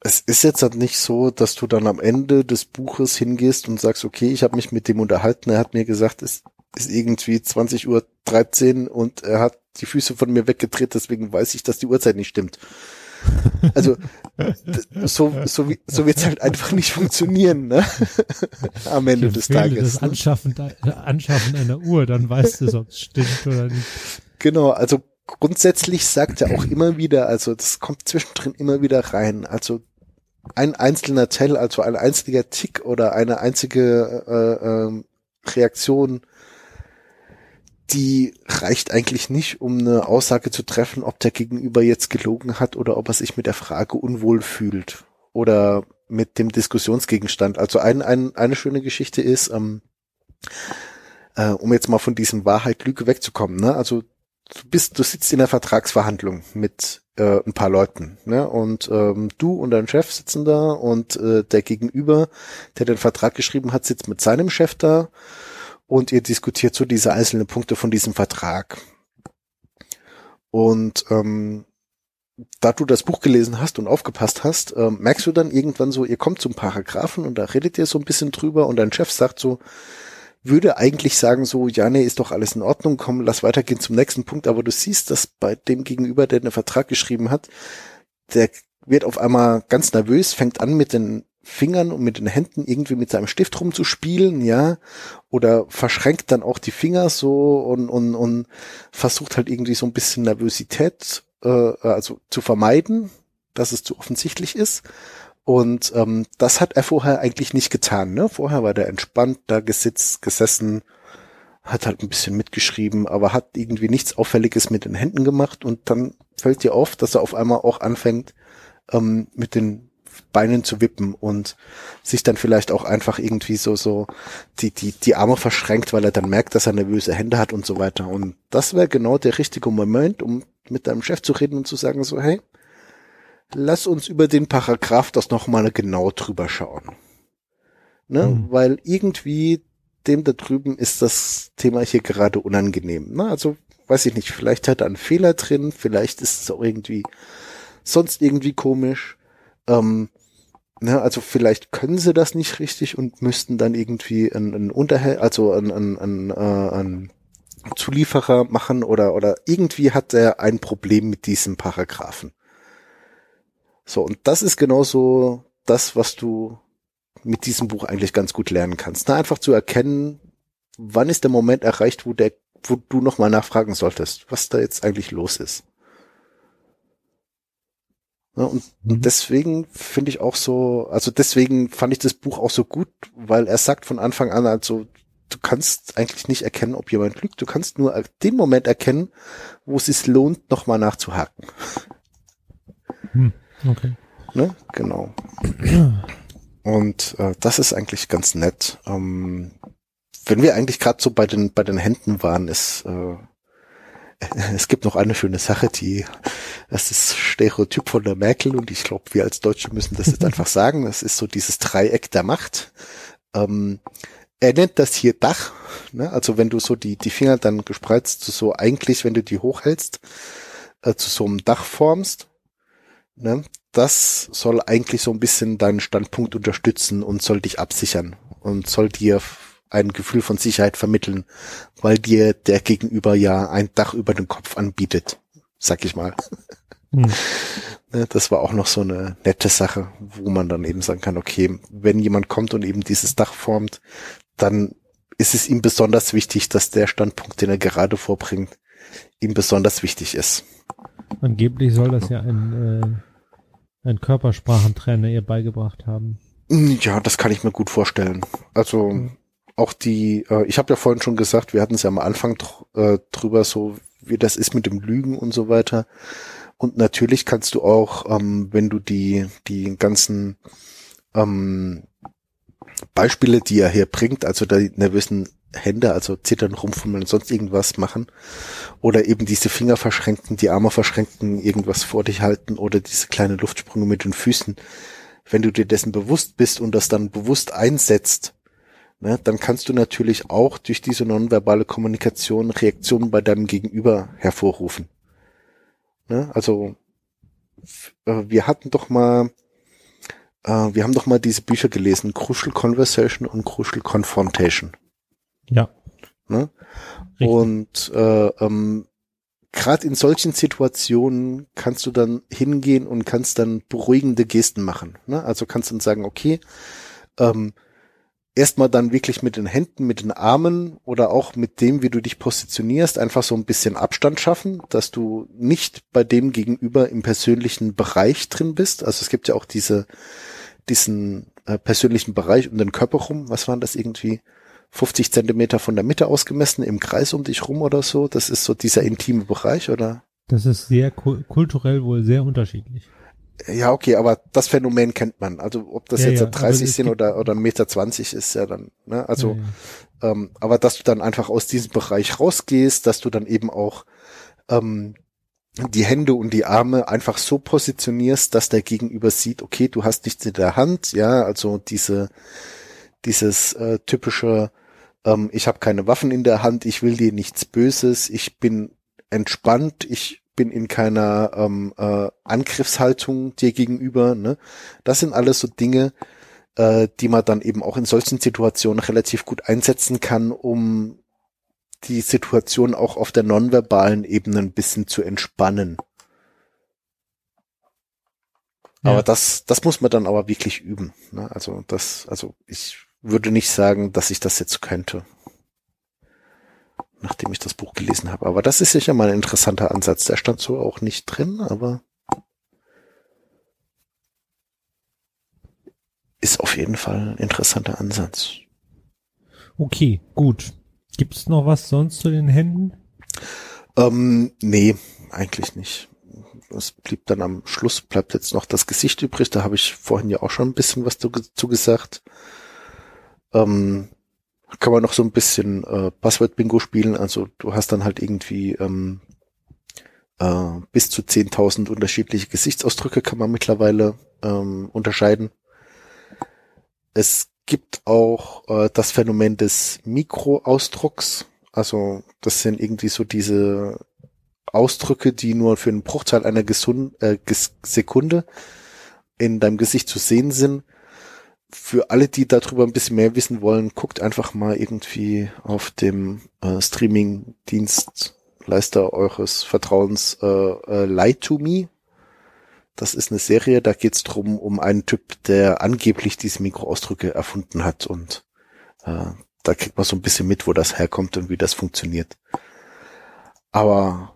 es ist jetzt halt nicht so, dass du dann am Ende des Buches hingehst und sagst, okay, ich habe mich mit dem unterhalten, er hat mir gesagt, es ist irgendwie 20 Uhr 13 und er hat die Füße von mir weggedreht, deswegen weiß ich, dass die Uhrzeit nicht stimmt. Also so, so, so wird's halt einfach nicht funktionieren, ne? Am Ende des Tages. Das Anschaffen, Anschaffen einer Uhr, dann weißt du, ob es stimmt oder nicht. Genau, also grundsätzlich sagt er auch immer wieder, also das kommt zwischendrin immer wieder rein. Also ein einzelner Tell, also ein einziger Tick oder eine einzige äh, äh, Reaktion die reicht eigentlich nicht, um eine Aussage zu treffen, ob der Gegenüber jetzt gelogen hat oder ob er sich mit der Frage unwohl fühlt oder mit dem Diskussionsgegenstand. Also ein, ein, eine schöne Geschichte ist, ähm, äh, um jetzt mal von diesem Wahrheit-Lüge wegzukommen, ne? Also du bist, du sitzt in der Vertragsverhandlung mit äh, ein paar Leuten, ne? Und ähm, du und dein Chef sitzen da und äh, der Gegenüber, der den Vertrag geschrieben hat, sitzt mit seinem Chef da und ihr diskutiert so diese einzelnen Punkte von diesem Vertrag. Und ähm, da du das Buch gelesen hast und aufgepasst hast, ähm, merkst du dann irgendwann so, ihr kommt zum Paragraphen und da redet ihr so ein bisschen drüber und dein Chef sagt so, würde eigentlich sagen so, ja, nee, ist doch alles in Ordnung, komm, lass weitergehen zum nächsten Punkt, aber du siehst, dass bei dem Gegenüber, der den Vertrag geschrieben hat, der wird auf einmal ganz nervös, fängt an mit den Fingern und mit den Händen irgendwie mit seinem Stift rumzuspielen, ja, oder verschränkt dann auch die Finger so und, und, und versucht halt irgendwie so ein bisschen Nervosität äh, also zu vermeiden, dass es zu offensichtlich ist. Und ähm, das hat er vorher eigentlich nicht getan. Ne? Vorher war der entspannt da gesitzt, gesessen, hat halt ein bisschen mitgeschrieben, aber hat irgendwie nichts Auffälliges mit den Händen gemacht. Und dann fällt dir auf, dass er auf einmal auch anfängt, ähm, mit den Beinen zu wippen und sich dann vielleicht auch einfach irgendwie so, so die, die, die Arme verschränkt, weil er dann merkt, dass er nervöse Hände hat und so weiter. Und das wäre genau der richtige Moment, um mit deinem Chef zu reden und zu sagen so, hey, lass uns über den Paragraph das nochmal genau drüber schauen. Ne? Mhm. Weil irgendwie dem da drüben ist das Thema hier gerade unangenehm. Ne? Also weiß ich nicht, vielleicht hat er einen Fehler drin, vielleicht ist es auch irgendwie sonst irgendwie komisch. Ähm, ne, also vielleicht können sie das nicht richtig und müssten dann irgendwie ein, ein also äh, ein Zulieferer machen oder oder irgendwie hat er ein Problem mit diesem Paragraphen. So und das ist genauso das, was du mit diesem Buch eigentlich ganz gut lernen kannst. Ne? Einfach zu erkennen, wann ist der Moment erreicht, wo der, wo du nochmal nachfragen solltest, was da jetzt eigentlich los ist. Ja, und, mhm. deswegen finde ich auch so, also deswegen fand ich das Buch auch so gut, weil er sagt von Anfang an, also du kannst eigentlich nicht erkennen, ob jemand lügt. Du kannst nur den Moment erkennen, wo es sich lohnt, nochmal nachzuhaken. Hm, okay. Ne? Genau. Und äh, das ist eigentlich ganz nett. Ähm, wenn wir eigentlich gerade so bei den bei den Händen waren, ist äh, es gibt noch eine schöne Sache, die das ist Stereotyp von der Merkel und ich glaube, wir als Deutsche müssen das jetzt einfach sagen. Das ist so dieses Dreieck der Macht. Ähm, er nennt das hier Dach. Ne? Also wenn du so die die Finger dann gespreizt, so eigentlich, wenn du die hochhältst, äh, zu so einem Dach formst. Ne? das soll eigentlich so ein bisschen deinen Standpunkt unterstützen und soll dich absichern und soll dir ein Gefühl von Sicherheit vermitteln, weil dir der Gegenüber ja ein Dach über den Kopf anbietet, sag ich mal. Hm. Ne, das war auch noch so eine nette Sache, wo man dann eben sagen kann, okay, wenn jemand kommt und eben dieses Dach formt, dann ist es ihm besonders wichtig, dass der Standpunkt, den er gerade vorbringt, ihm besonders wichtig ist. Angeblich soll das ja ein äh, ein Körpersprachentrainer ihr beigebracht haben. Ja, das kann ich mir gut vorstellen. Also mhm. Auch die, äh, ich habe ja vorhin schon gesagt, wir hatten es ja am Anfang äh, drüber, so wie das ist mit dem Lügen und so weiter. Und natürlich kannst du auch, ähm, wenn du die, die ganzen ähm, Beispiele, die er hier bringt, also die nervösen Hände, also zittern, rumfummeln und sonst irgendwas machen. Oder eben diese Finger verschränken, die Arme verschränken, irgendwas vor dich halten oder diese kleine Luftsprünge mit den Füßen. Wenn du dir dessen bewusst bist und das dann bewusst einsetzt, ne, dann kannst du natürlich auch durch diese nonverbale Kommunikation Reaktionen bei deinem Gegenüber hervorrufen. Ne, also äh, wir hatten doch mal, äh, wir haben doch mal diese Bücher gelesen, Crucial Conversation und Crucial Confrontation. Ja. Ne? Und äh, ähm, gerade in solchen Situationen kannst du dann hingehen und kannst dann beruhigende Gesten machen. Ne? Also kannst dann sagen, okay, ähm, erstmal dann wirklich mit den Händen, mit den Armen oder auch mit dem, wie du dich positionierst, einfach so ein bisschen Abstand schaffen, dass du nicht bei dem gegenüber im persönlichen Bereich drin bist. Also es gibt ja auch diese, diesen äh, persönlichen Bereich um den Körper rum. Was waren das irgendwie? 50 Zentimeter von der Mitte ausgemessen im Kreis um dich rum oder so? Das ist so dieser intime Bereich, oder? Das ist sehr kulturell wohl sehr unterschiedlich. Ja, okay, aber das Phänomen kennt man. Also ob das ja, jetzt ja, 30 sind oder oder Meter 20 ist ja dann, ne? Also ja. Ähm, aber dass du dann einfach aus diesem Bereich rausgehst, dass du dann eben auch ähm, die Hände und die Arme einfach so positionierst, dass der Gegenüber sieht, okay, du hast nichts in der Hand, ja, also diese dieses äh, typische, ähm, ich habe keine Waffen in der Hand, ich will dir nichts Böses, ich bin entspannt, ich bin in keiner ähm, äh, Angriffshaltung dir gegenüber. Ne? Das sind alles so Dinge, äh, die man dann eben auch in solchen Situationen relativ gut einsetzen kann, um die Situation auch auf der nonverbalen Ebene ein bisschen zu entspannen. Ja. Aber das, das muss man dann aber wirklich üben. Ne? Also das, also ich würde nicht sagen, dass ich das jetzt könnte. Nachdem ich das Buch gelesen habe. Aber das ist sicher mal ein interessanter Ansatz. Der stand so auch nicht drin, aber ist auf jeden Fall ein interessanter Ansatz. Okay, gut. Gibt es noch was sonst zu den Händen? Ähm, nee, eigentlich nicht. Es blieb dann am Schluss, bleibt jetzt noch das Gesicht übrig. Da habe ich vorhin ja auch schon ein bisschen was dazu gesagt. Ähm, kann man noch so ein bisschen äh, Passwort-Bingo spielen. Also du hast dann halt irgendwie ähm, äh, bis zu 10.000 unterschiedliche Gesichtsausdrücke kann man mittlerweile ähm, unterscheiden. Es gibt auch äh, das Phänomen des Mikroausdrucks. Also das sind irgendwie so diese Ausdrücke, die nur für einen Bruchteil einer Gesund äh, Sekunde in deinem Gesicht zu sehen sind. Für alle, die darüber ein bisschen mehr wissen wollen, guckt einfach mal irgendwie auf dem äh, Streaming-Dienstleister eures Vertrauens äh, äh, Lie to Me. Das ist eine Serie, da geht's drum um einen Typ, der angeblich diese Mikroausdrücke erfunden hat und äh, da kriegt man so ein bisschen mit, wo das herkommt und wie das funktioniert. Aber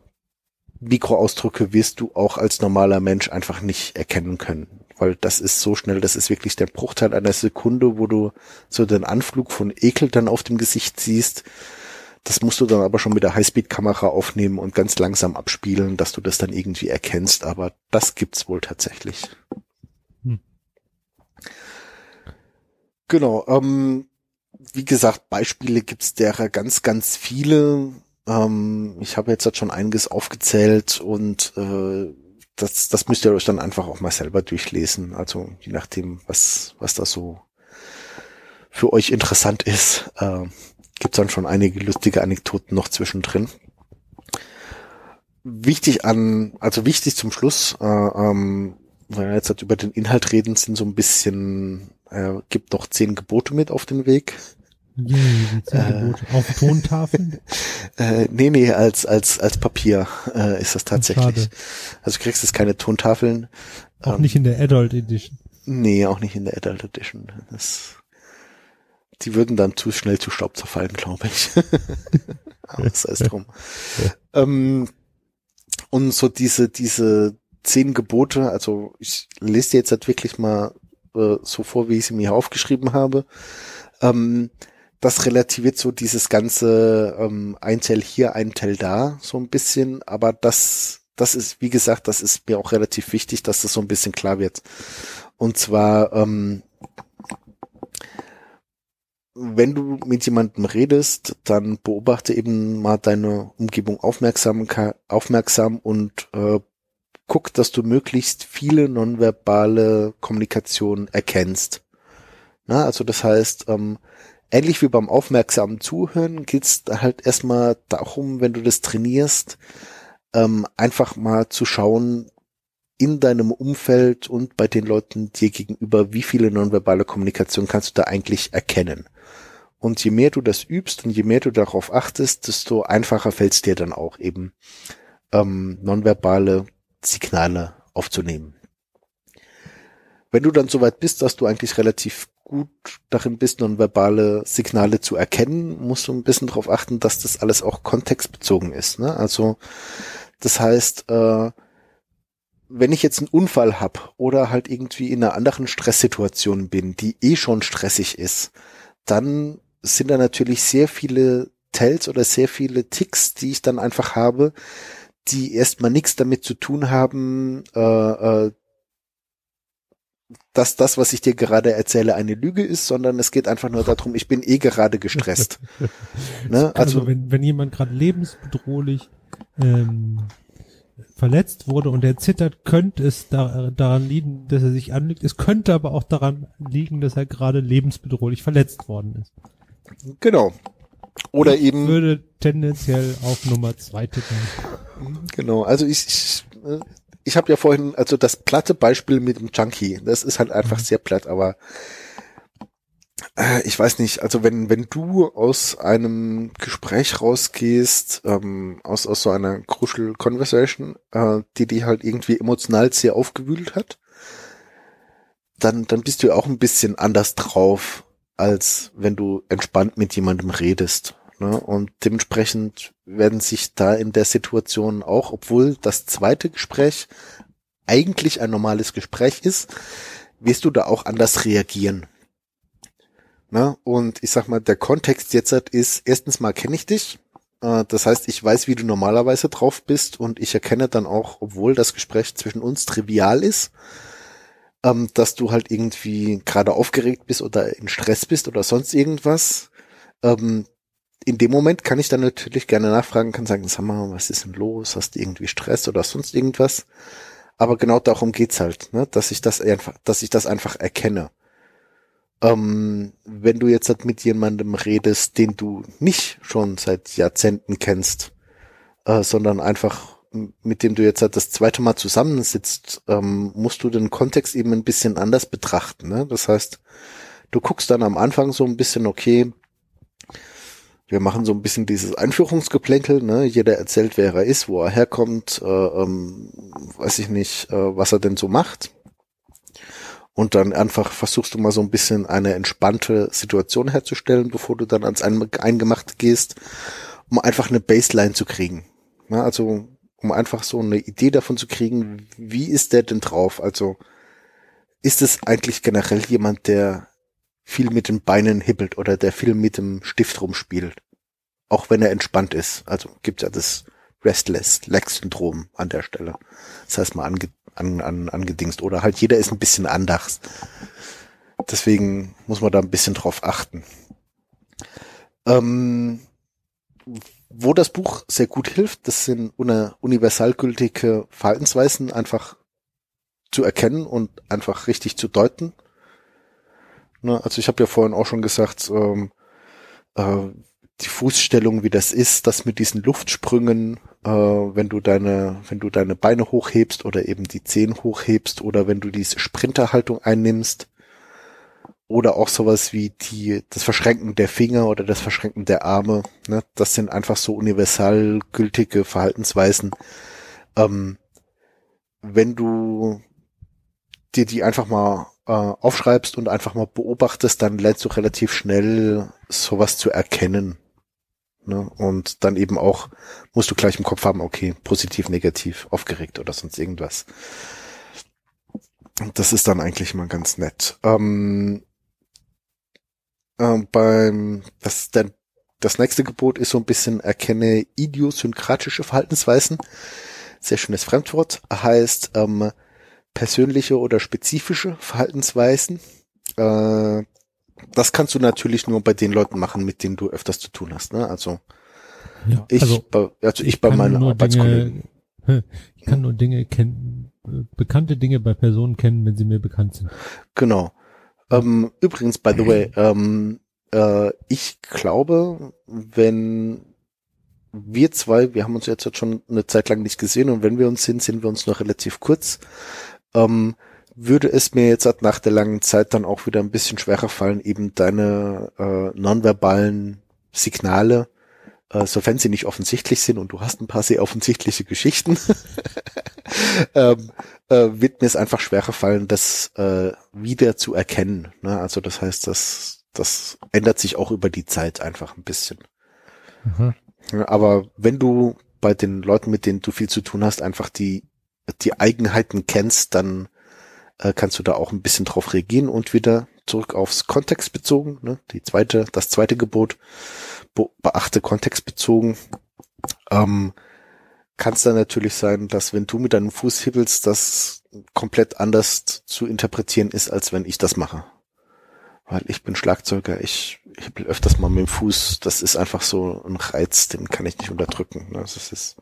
Mikroausdrücke wirst du auch als normaler Mensch einfach nicht erkennen können, weil das ist so schnell, das ist wirklich der Bruchteil einer Sekunde, wo du so den Anflug von Ekel dann auf dem Gesicht siehst. Das musst du dann aber schon mit der Highspeed-Kamera aufnehmen und ganz langsam abspielen, dass du das dann irgendwie erkennst, aber das gibt's wohl tatsächlich. Hm. Genau, ähm, wie gesagt, Beispiele gibt's derer ganz, ganz viele ähm, ich habe jetzt schon einiges aufgezählt und äh, das, das müsst ihr euch dann einfach auch mal selber durchlesen. Also je nachdem, was, was da so für euch interessant ist, äh, gibt dann schon einige lustige Anekdoten noch zwischendrin. Wichtig an, also wichtig zum Schluss, äh, ähm, wenn wir jetzt halt über den Inhalt reden, sind so ein bisschen, äh, gibt noch zehn Gebote mit auf den Weg. Yeah, äh, auf Tontafeln? Äh, nee, nee, als, als, als Papier äh, ist das tatsächlich. Also du kriegst jetzt keine Tontafeln. Auch ähm, nicht in der Adult Edition. Nee, auch nicht in der Adult Edition. Das, die würden dann zu schnell zu Staub zerfallen, glaube ich. Aber das heißt drum. ähm, und so diese, diese zehn Gebote, also ich lese dir jetzt halt wirklich mal äh, so vor, wie ich sie mir aufgeschrieben habe. Ähm, das relativiert so dieses ganze ähm, ein Teil hier, ein Teil da so ein bisschen, aber das, das ist, wie gesagt, das ist mir auch relativ wichtig, dass das so ein bisschen klar wird. Und zwar, ähm, wenn du mit jemandem redest, dann beobachte eben mal deine Umgebung aufmerksam, aufmerksam und äh, guck, dass du möglichst viele nonverbale Kommunikation erkennst. Na, also das heißt, ähm, ähnlich wie beim aufmerksamen Zuhören geht's halt erstmal darum, wenn du das trainierst, ähm, einfach mal zu schauen in deinem Umfeld und bei den Leuten dir gegenüber, wie viele nonverbale Kommunikation kannst du da eigentlich erkennen. Und je mehr du das übst und je mehr du darauf achtest, desto einfacher fällt es dir dann auch eben ähm, nonverbale Signale aufzunehmen. Wenn du dann soweit bist, dass du eigentlich relativ gut darin bist, nonverbale Signale zu erkennen, musst du ein bisschen darauf achten, dass das alles auch kontextbezogen ist. Ne? Also das heißt, äh, wenn ich jetzt einen Unfall hab oder halt irgendwie in einer anderen Stresssituation bin, die eh schon stressig ist, dann sind da natürlich sehr viele Tells oder sehr viele Ticks, die ich dann einfach habe, die erstmal nichts damit zu tun haben, äh, äh, dass das, was ich dir gerade erzähle, eine Lüge ist, sondern es geht einfach nur darum, ich bin eh gerade gestresst. ne? Also, also wenn, wenn jemand gerade lebensbedrohlich ähm, verletzt wurde und er zittert, könnte es da, daran liegen, dass er sich anlegt. Es könnte aber auch daran liegen, dass er gerade lebensbedrohlich verletzt worden ist. Genau. Oder ich eben. würde tendenziell auf Nummer zwei tippen. Genau. Also ich, ich äh, ich habe ja vorhin, also das platte Beispiel mit dem Junkie, das ist halt einfach mhm. sehr platt, aber äh, ich weiß nicht, also wenn, wenn du aus einem Gespräch rausgehst, ähm, aus, aus so einer Crucial Conversation, äh, die dich halt irgendwie emotional sehr aufgewühlt hat, dann, dann bist du ja auch ein bisschen anders drauf, als wenn du entspannt mit jemandem redest. Ne? Und dementsprechend werden sich da in der Situation auch, obwohl das zweite Gespräch eigentlich ein normales Gespräch ist, wirst du da auch anders reagieren. Ne? Und ich sag mal, der Kontext jetzt ist, erstens mal kenne ich dich. Äh, das heißt, ich weiß, wie du normalerweise drauf bist und ich erkenne dann auch, obwohl das Gespräch zwischen uns trivial ist, ähm, dass du halt irgendwie gerade aufgeregt bist oder in Stress bist oder sonst irgendwas. Ähm, in dem Moment kann ich dann natürlich gerne nachfragen, kann sagen, sag mal, was ist denn los? Hast du irgendwie Stress oder sonst irgendwas? Aber genau darum geht's halt, ne? dass ich das einfach, dass ich das einfach erkenne. Ähm, wenn du jetzt halt mit jemandem redest, den du nicht schon seit Jahrzehnten kennst, äh, sondern einfach mit dem du jetzt halt das zweite Mal zusammensitzt, ähm, musst du den Kontext eben ein bisschen anders betrachten. Ne? Das heißt, du guckst dann am Anfang so ein bisschen, okay, wir machen so ein bisschen dieses Einführungsgeplänkel, ne? Jeder erzählt, wer er ist, wo er herkommt, äh, ähm, weiß ich nicht, äh, was er denn so macht. Und dann einfach versuchst du mal so ein bisschen eine entspannte Situation herzustellen, bevor du dann ans Eingemachte gehst, um einfach eine Baseline zu kriegen. Ja, also um einfach so eine Idee davon zu kriegen, wie ist der denn drauf? Also ist es eigentlich generell jemand, der viel mit den Beinen hibbelt oder der viel mit dem Stift rumspielt? Auch wenn er entspannt ist. Also gibt ja das Restless Leg Syndrom an der Stelle. Das heißt mal ange, an, an, angedingst. Oder halt jeder ist ein bisschen anders. Deswegen muss man da ein bisschen drauf achten. Ähm, wo das Buch sehr gut hilft, das sind universalgültige Verhaltensweisen einfach zu erkennen und einfach richtig zu deuten. Ne, also ich habe ja vorhin auch schon gesagt, ähm, äh, die Fußstellung, wie das ist, das mit diesen Luftsprüngen, äh, wenn du deine, wenn du deine Beine hochhebst oder eben die Zehen hochhebst oder wenn du diese Sprinterhaltung einnimmst, oder auch sowas wie die, das Verschränken der Finger oder das Verschränken der Arme. Ne? Das sind einfach so universal gültige Verhaltensweisen. Ähm, wenn du dir die einfach mal äh, aufschreibst und einfach mal beobachtest, dann lernst du relativ schnell sowas zu erkennen. Ne? Und dann eben auch musst du gleich im Kopf haben, okay, positiv, negativ, aufgeregt oder sonst irgendwas. Das ist dann eigentlich mal ganz nett. Ähm, ähm, beim, das, der, das nächste Gebot ist so ein bisschen erkenne idiosynkratische Verhaltensweisen. Sehr schönes Fremdwort. Heißt ähm, persönliche oder spezifische Verhaltensweisen. Äh, das kannst du natürlich nur bei den Leuten machen, mit denen du öfters zu tun hast. Ne? Also ja, ich, also, bei, also ich, ich bei meinen Arbeitskollegen. Dinge, ich kann nur Dinge kennen, bekannte Dinge bei Personen kennen, wenn sie mir bekannt sind. Genau. Ähm, übrigens, by the way, ähm, äh, ich glaube, wenn wir zwei, wir haben uns jetzt schon eine Zeit lang nicht gesehen und wenn wir uns sind, sind wir uns noch relativ kurz, ähm, würde es mir jetzt nach der langen Zeit dann auch wieder ein bisschen schwerer fallen, eben deine äh, nonverbalen Signale äh, sofern sie nicht offensichtlich sind und du hast ein paar sehr offensichtliche Geschichten, ähm, äh, wird mir es einfach schwerer fallen, das äh, wieder zu erkennen. Ne? Also das heißt, das, das ändert sich auch über die Zeit einfach ein bisschen. Mhm. Ja, aber wenn du bei den Leuten, mit denen du viel zu tun hast, einfach die, die Eigenheiten kennst, dann äh, kannst du da auch ein bisschen drauf reagieren und wieder zurück aufs Kontext bezogen, ne? die zweite, das zweite Gebot be beachte kontextbezogen. Ähm, kann es dann natürlich sein, dass wenn du mit deinem Fuß hibbelst, das komplett anders zu interpretieren ist, als wenn ich das mache. Weil ich bin Schlagzeuger, ich hibbel öfters mal mit dem Fuß, das ist einfach so ein Reiz, den kann ich nicht unterdrücken. Ne? Das ist,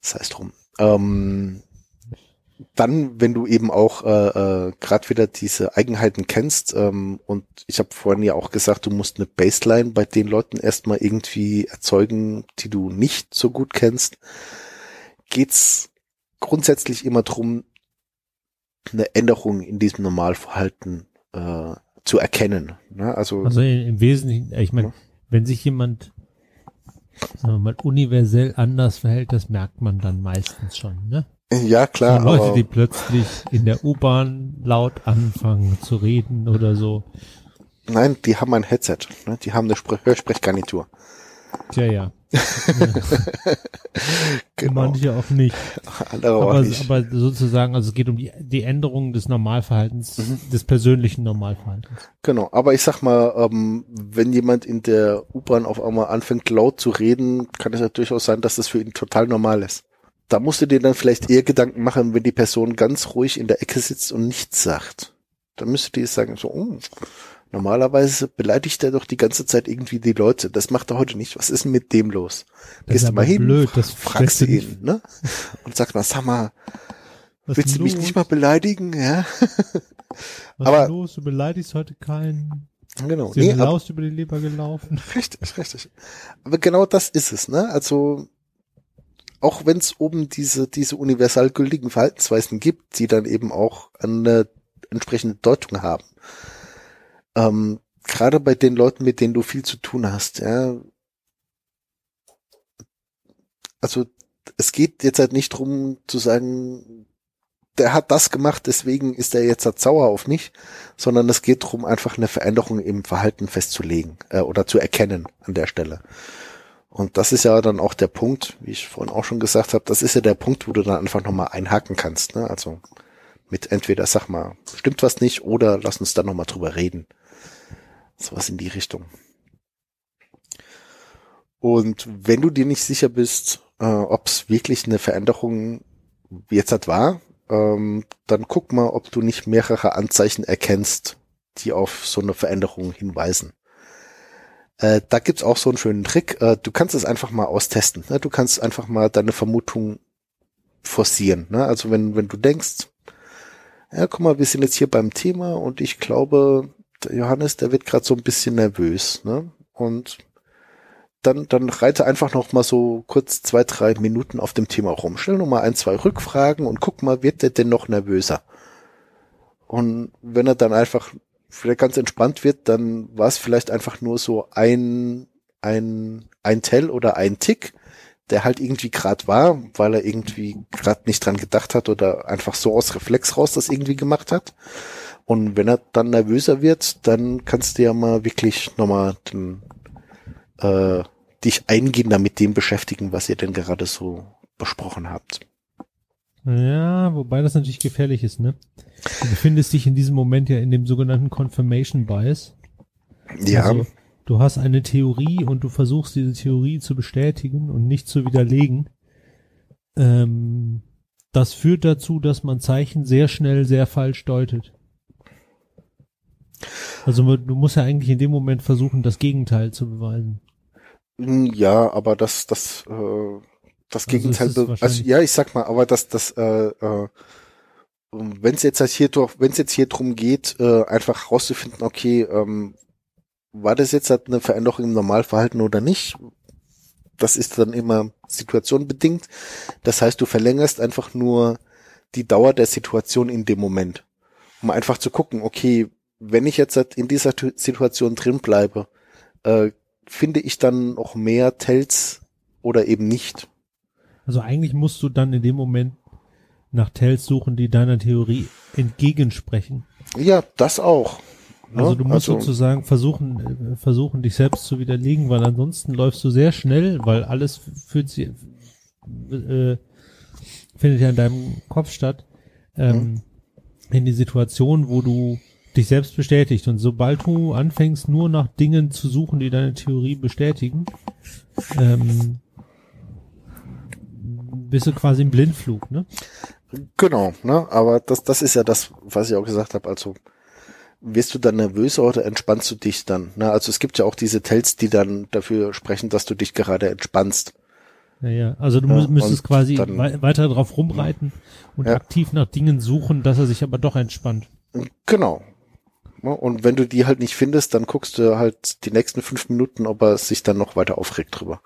das heißt drum. Ähm, dann, wenn du eben auch äh, äh, gerade wieder diese Eigenheiten kennst, ähm, und ich habe vorhin ja auch gesagt, du musst eine Baseline bei den Leuten erstmal irgendwie erzeugen, die du nicht so gut kennst, geht's grundsätzlich immer drum, eine Änderung in diesem Normalverhalten äh, zu erkennen. Ne? Also, also im Wesentlichen, ich meine, ja. wenn sich jemand sagen wir mal universell anders verhält, das merkt man dann meistens schon, ne? Ja, klar. Die Leute, die plötzlich in der U-Bahn laut anfangen zu reden oder so. Nein, die haben ein Headset. Ne? Die haben eine Spre Hörsprechgarnitur. Tja, ja. genau. Manche auch nicht. Andere aber, auch nicht. aber sozusagen, also es geht um die, die Änderung des Normalverhaltens, mhm. des persönlichen Normalverhaltens. Genau, aber ich sag mal, ähm, wenn jemand in der U-Bahn auf einmal anfängt laut zu reden, kann es ja durchaus sein, dass das für ihn total normal ist da musst du dir dann vielleicht eher Gedanken machen, wenn die Person ganz ruhig in der Ecke sitzt und nichts sagt. Dann müsstest du dir sagen, so, oh, normalerweise beleidigt er doch die ganze Zeit irgendwie die Leute. Das macht er heute nicht. Was ist denn mit dem los? Das Gehst du mal hin, blöd, das fragst du ihn, ne? Und sagst mal, sag mal, Was Willst du mich los? nicht mal beleidigen? Ja, Was aber- ist los? Du beleidigst heute keinen. genau. Sie Nee, Laust über die Leber gelaufen. richtig, richtig. Aber genau das ist es, ne? Also auch wenn es oben diese diese universal gültigen Verhaltensweisen gibt, die dann eben auch eine entsprechende Deutung haben. Ähm, Gerade bei den Leuten, mit denen du viel zu tun hast, ja. Also es geht jetzt halt nicht drum zu sagen, der hat das gemacht, deswegen ist er jetzt halt sauer auf mich, sondern es geht drum, einfach eine Veränderung im Verhalten festzulegen äh, oder zu erkennen an der Stelle. Und das ist ja dann auch der Punkt, wie ich vorhin auch schon gesagt habe, das ist ja der Punkt, wo du dann einfach nochmal einhaken kannst. Ne? Also mit entweder sag mal, stimmt was nicht oder lass uns dann nochmal drüber reden. Sowas in die Richtung. Und wenn du dir nicht sicher bist, äh, ob es wirklich eine Veränderung jetzt halt war, ähm, dann guck mal, ob du nicht mehrere Anzeichen erkennst, die auf so eine Veränderung hinweisen. Äh, da gibt's auch so einen schönen Trick. Äh, du kannst es einfach mal austesten. Ne? Du kannst einfach mal deine Vermutung forcieren. Ne? Also wenn, wenn du denkst, ja, guck mal, wir sind jetzt hier beim Thema und ich glaube, Johannes, der wird gerade so ein bisschen nervös. Ne? Und dann, dann reite einfach noch mal so kurz zwei, drei Minuten auf dem Thema rum. Stell noch mal ein, zwei Rückfragen und guck mal, wird der denn noch nervöser? Und wenn er dann einfach vielleicht ganz entspannt wird, dann war es vielleicht einfach nur so ein, ein, ein Tell oder ein Tick, der halt irgendwie gerade war, weil er irgendwie gerade nicht dran gedacht hat oder einfach so aus Reflex raus das irgendwie gemacht hat. Und wenn er dann nervöser wird, dann kannst du ja mal wirklich nochmal den, äh, dich eingehender mit dem beschäftigen, was ihr denn gerade so besprochen habt. Ja, wobei das natürlich gefährlich ist, ne? Du befindest dich in diesem Moment ja in dem sogenannten Confirmation Bias. Ja, Also, du hast eine Theorie und du versuchst diese Theorie zu bestätigen und nicht zu widerlegen. Ähm, das führt dazu, dass man Zeichen sehr schnell sehr falsch deutet. Also du musst ja eigentlich in dem Moment versuchen, das Gegenteil zu beweisen. Mm, ja, aber das, das, äh, das Also Gegenteil, also ja, ich sag mal, aber das, das, äh, äh, wenn es jetzt halt hier, wenn es jetzt hier drum geht, äh, einfach rauszufinden, okay, ähm, war das jetzt halt eine Veränderung im Normalverhalten oder nicht? Das ist dann immer situationbedingt. Das heißt, du verlängerst einfach nur die Dauer der Situation in dem Moment. Um einfach zu gucken, okay, wenn ich jetzt halt in dieser Tu- Situation drin bleibe, äh, finde ich dann noch mehr Tells oder eben nicht. Also eigentlich musst du dann in dem Moment nach Tells suchen, die deiner Theorie entgegensprechen. Ja, das auch. Ne? Also du musst Also, sozusagen versuchen, äh, versuchen, dich selbst zu widerlegen, weil ansonsten läufst du sehr schnell, weil alles führt sie, äh, findet ja in deinem Kopf statt, ähm, in die Situation, wo du dich selbst bestätigt. Und sobald du anfängst, nur nach Dingen zu suchen, die deine Theorie bestätigen, ähm, bist du quasi im Blindflug, ne? Genau, ne? Aber das, das ist ja das, was ich auch gesagt habe. Also wirst du dann nervöser oder entspannst du dich dann? Ne? Also es gibt ja auch diese Tells, die dann dafür sprechen, dass du dich gerade entspannst. Ja, ja. Also du Ja, müs- müsstest quasi dann- wei weiter drauf rumreiten und Ja. aktiv nach Dingen suchen, dass er sich aber doch entspannt. Genau. Ne? Und wenn du die halt nicht findest, dann guckst du halt die nächsten fünf Minuten, ob er sich dann noch weiter aufregt drüber.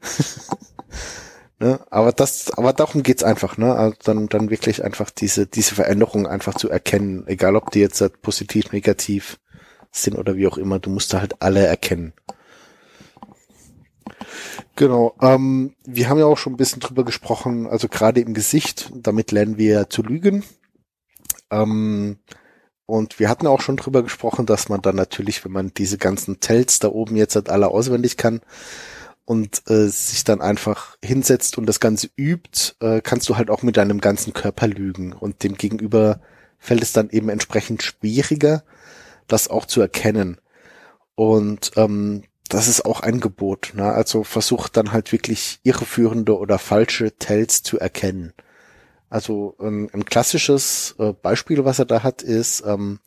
ne? Aber das, aber darum geht's einfach, ne? Also dann, dann wirklich einfach diese, diese Veränderung einfach zu erkennen, egal ob die jetzt halt positiv, negativ sind oder wie auch immer, du musst da halt alle erkennen. Genau, ähm, wir haben ja auch schon ein bisschen drüber gesprochen, also gerade im Gesicht, damit lernen wir zu lügen. Ähm, und wir hatten auch schon drüber gesprochen, dass man dann natürlich, wenn man diese ganzen Tells da oben jetzt halt alle auswendig kann und äh, sich dann einfach hinsetzt und das Ganze übt, äh, kannst du halt auch mit deinem ganzen Körper lügen. Und dem Gegenüber fällt es dann eben entsprechend schwieriger, das auch zu erkennen. Und ähm, das ist auch ein Gebot. Ne? Also versucht dann halt wirklich irreführende oder falsche Tells zu erkennen. Also ein, ein klassisches äh, Beispiel, was er da hat, ist, ähm,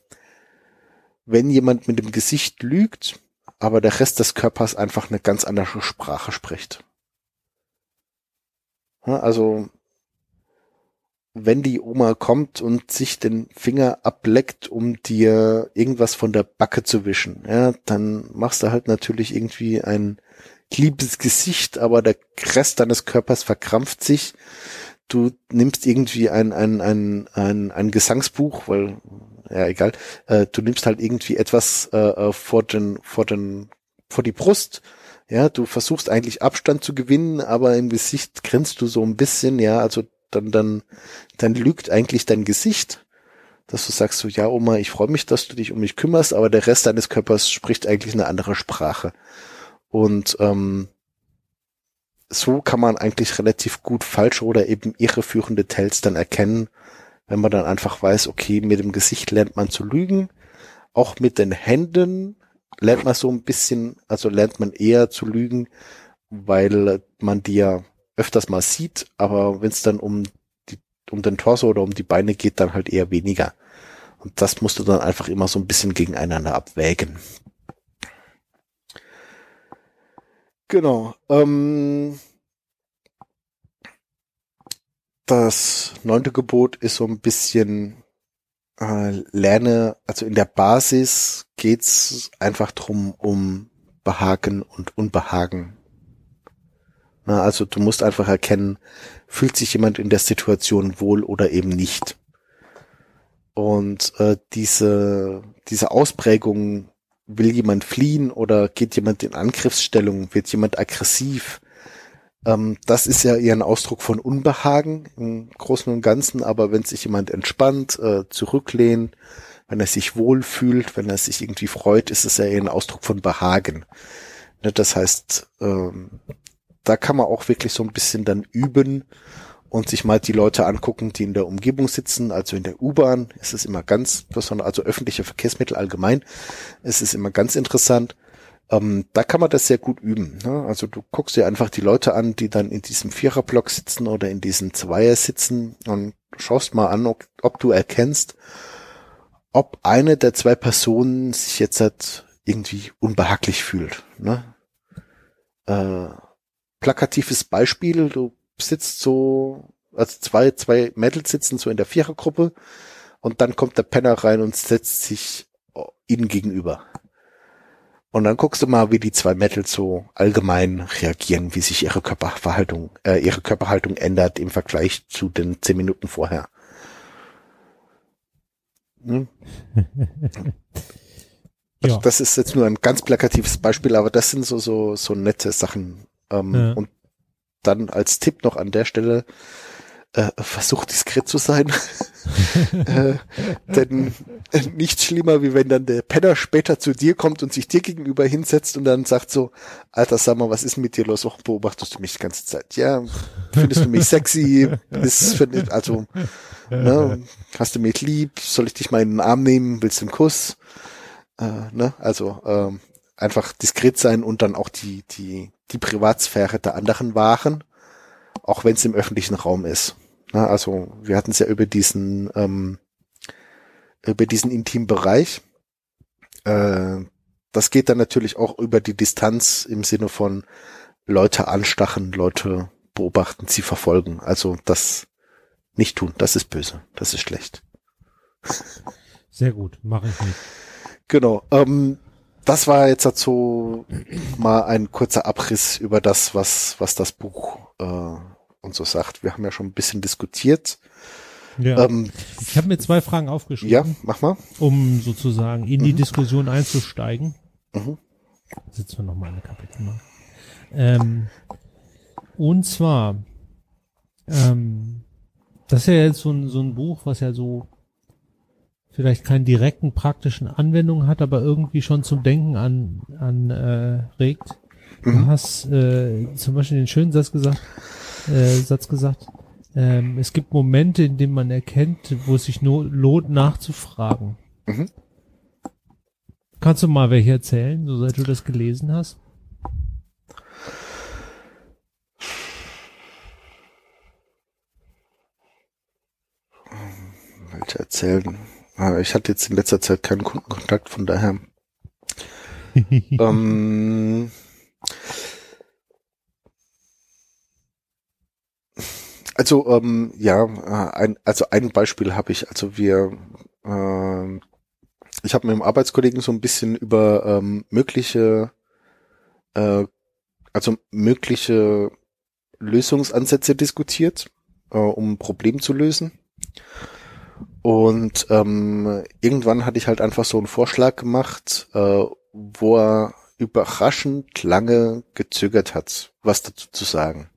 wenn jemand mit dem Gesicht lügt, aber der Rest des Körpers einfach eine ganz andere Sprache spricht. Ja, also wenn die Oma kommt und sich den Finger ableckt, um dir irgendwas von der Backe zu wischen, ja, dann machst du halt natürlich irgendwie ein liebes Gesicht, aber der Rest deines Körpers verkrampft sich. Du nimmst irgendwie ein, ein, ein, ein, ein Gesangsbuch, weil, ja, egal, äh, du nimmst halt irgendwie etwas äh, vor den, vor den, vor die Brust, ja, du versuchst eigentlich Abstand zu gewinnen, aber im Gesicht grinst du so ein bisschen, ja, also dann, dann, dann lügt eigentlich dein Gesicht, dass du sagst so, ja, Oma, ich freue mich, dass du dich um mich kümmerst, aber der Rest deines Körpers spricht eigentlich eine andere Sprache. Und ähm, so kann man eigentlich relativ gut falsche oder eben irreführende Tells dann erkennen, wenn man dann einfach weiß, okay, mit dem Gesicht lernt man zu lügen, auch mit den Händen lernt man so ein bisschen, also lernt man eher zu lügen, weil man die ja öfters mal sieht, aber wenn es dann um die, um den Torso oder um die Beine geht, dann halt eher weniger. Und das musst du dann einfach immer so ein bisschen gegeneinander abwägen. Genau. Ähm, das neunte Gebot ist so ein bisschen äh, lerne, also in der Basis geht's einfach drum um Behagen und Unbehagen. Na, also du musst einfach erkennen, fühlt sich jemand in der Situation wohl oder eben nicht. Und äh, diese, diese Ausprägung will jemand fliehen oder geht jemand in Angriffsstellung, wird jemand aggressiv. Ähm, das ist ja eher ein Ausdruck von Unbehagen im Großen und Ganzen, aber wenn sich jemand entspannt, äh, zurücklehnt, wenn er sich wohlfühlt, wenn er sich irgendwie freut, ist es ja eher ein Ausdruck von Behagen. Ne, das heißt, ähm, da kann man auch wirklich so ein bisschen dann üben, und sich mal die Leute angucken, die in der Umgebung sitzen, also in der U-Bahn, ist es immer ganz besonders, also öffentliche Verkehrsmittel allgemein, ist es immer ganz interessant. Ähm, da kann man das sehr gut üben. Ne? Also du guckst dir einfach die Leute an, die dann in diesem Viererblock sitzen oder in diesem Zweier sitzen und schaust mal an, ob, ob du erkennst, ob eine der zwei Personen sich jetzt halt irgendwie unbehaglich fühlt. Ne? Äh, plakatives Beispiel, du sitzt so, also zwei, zwei Mädels sitzen so in der Vierergruppe und dann kommt der Penner rein und setzt sich ihnen gegenüber. Und dann guckst du mal, wie die zwei Mädels so allgemein reagieren, wie sich ihre Körperverhaltung, äh, ihre Körperhaltung ändert im Vergleich zu den zehn Minuten vorher. Hm? ja. Das ist jetzt nur ein ganz plakatives Beispiel, aber das sind so, so, so nette Sachen. Ähm, ja. Und dann als Tipp noch an der Stelle, äh, versucht diskret zu sein. äh, denn äh, nichts schlimmer, wie wenn dann der Penner später zu dir kommt und sich dir gegenüber hinsetzt und dann sagt so, Alter, sag mal, was ist mit dir los? Warum beobachtest du mich die ganze Zeit? Ja, findest du mich sexy? Ist für, also, ne, hast du mich lieb? Soll ich dich mal in den Arm nehmen? Willst du einen Kuss? Äh, ne, also, ähm, einfach diskret sein und dann auch die, die, die Privatsphäre der anderen wahren, auch wenn es im öffentlichen Raum ist. Na, also wir hatten es ja über diesen, ähm, über diesen intimen Bereich. Äh, das geht dann natürlich auch über die Distanz im Sinne von Leute anstachen, Leute beobachten, sie verfolgen. Also das nicht tun, das ist böse, das ist schlecht. Sehr gut, mache ich nicht. Genau. Ähm, das war jetzt dazu mal ein kurzer Abriss über das, was, was das Buch äh, und so sagt. Wir haben ja schon ein bisschen diskutiert. Ja. Ähm, ich habe mir zwei Fragen aufgeschrieben. Ja, mach mal. Um sozusagen in die mhm. Diskussion einzusteigen. Mhm. Sitzen wir nochmal in der Kapitel. Ähm, und zwar, ähm, das ist ja jetzt so ein, so ein Buch, was ja so vielleicht keinen direkten praktischen Anwendung hat, aber irgendwie schon zum Denken an, an äh, regt. Du mhm. hast äh, zum Beispiel den schönen Satz gesagt, äh, Satz gesagt, ähm, es gibt Momente, in denen man erkennt, wo es sich nur lohnt, nachzufragen. Mhm. Kannst du mal welche erzählen, so seit du das gelesen hast? Welche erzählen? Ich hatte jetzt in letzter Zeit keinen Kundenkontakt, von daher. ähm, Also ähm, ja, äh, ein, also ein Beispiel habe ich. Also wir, äh, ich habe mit dem Arbeitskollegen so ein bisschen über ähm, mögliche, äh, also mögliche Lösungsansätze diskutiert, äh, um ein Problem zu lösen. Und ähm, irgendwann hatte ich halt einfach so einen Vorschlag gemacht, äh, wo er überraschend lange gezögert hat, was dazu zu sagen.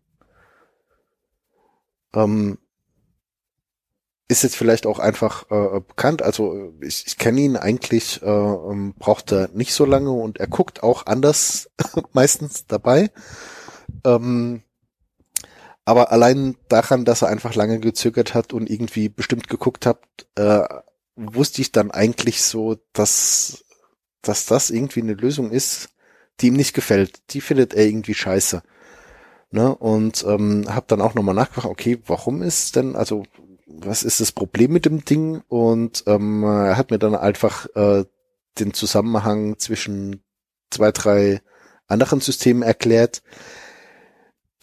Ähm, ist jetzt vielleicht auch einfach äh, bekannt. Also ich, ich kenne ihn eigentlich, äh, ähm, braucht er nicht so lange und er guckt auch anders meistens dabei. Ähm, aber allein daran, dass er einfach lange gezögert hat und irgendwie bestimmt geguckt hat, äh, wusste ich dann eigentlich so, dass, dass das irgendwie eine Lösung ist, die ihm nicht gefällt. Die findet er irgendwie scheiße. Ne? Und ähm, habe dann auch nochmal nachgefragt, okay, warum ist denn, also was ist das Problem mit dem Ding? Und ähm, er hat mir dann einfach äh, den Zusammenhang zwischen zwei, drei anderen Systemen erklärt,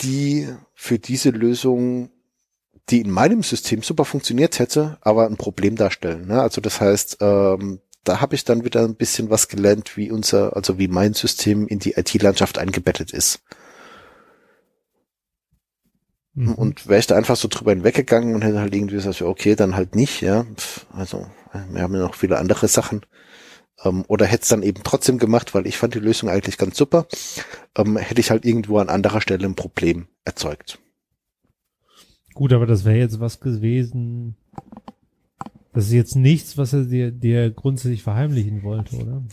die für diese Lösung, die in meinem System super funktioniert hätte, aber ein Problem darstellen. Ne? Also das heißt, ähm, da habe ich dann wieder ein bisschen was gelernt, wie unser, also wie mein System in die IT-Landschaft eingebettet ist. Mhm. Und wäre ich da einfach so drüber hinweggegangen und hätte halt irgendwie gesagt, okay, dann halt nicht, ja. Also, wir haben ja noch viele andere Sachen. Ähm, oder hätte es dann eben trotzdem gemacht, weil ich fand die Lösung eigentlich ganz super, ähm, hätte ich halt irgendwo an anderer Stelle ein Problem erzeugt. Gut, aber das wäre jetzt was gewesen. Das ist jetzt nichts, was er dir, dir grundsätzlich verheimlichen wollte, oder?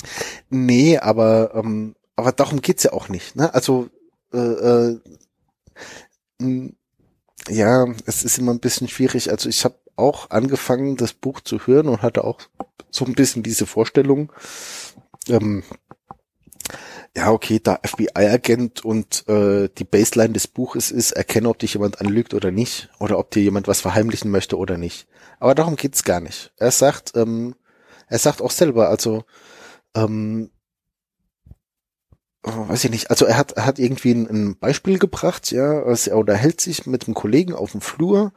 Nee, aber, ähm, aber darum geht's ja auch nicht. Ne? Also äh, äh, ja, es ist immer ein bisschen schwierig. Also ich habe auch angefangen, das Buch zu hören und hatte auch so ein bisschen diese Vorstellung. Ähm, ja, okay, da FBI-Agent und äh, die Baseline des Buches ist, erkenne, ob dich jemand anlügt oder nicht, oder ob dir jemand was verheimlichen möchte oder nicht. Aber darum geht's gar nicht. Er sagt, ähm, er sagt auch selber, also ähm, oh, weiß ich nicht, also er hat, er hat irgendwie ein, ein Beispiel gebracht, ja, also er unterhält sich mit einem Kollegen auf dem Flur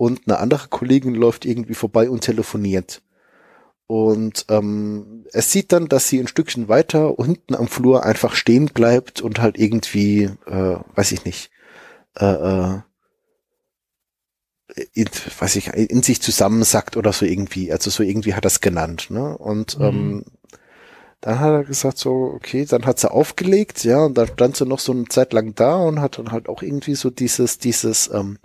und eine andere Kollegin läuft irgendwie vorbei und telefoniert. Und ähm, es sieht dann, dass sie ein Stückchen weiter unten am Flur einfach stehen bleibt und halt irgendwie, äh, weiß ich nicht, äh, äh, in, weiß ich, in sich zusammensackt oder so irgendwie. Also so irgendwie hat er es genannt. Ne? Und mhm. ähm, dann hat er gesagt so, okay, dann hat sie aufgelegt, ja, und dann stand sie noch so eine Zeit lang da und hat dann halt auch irgendwie so dieses, dieses ähm,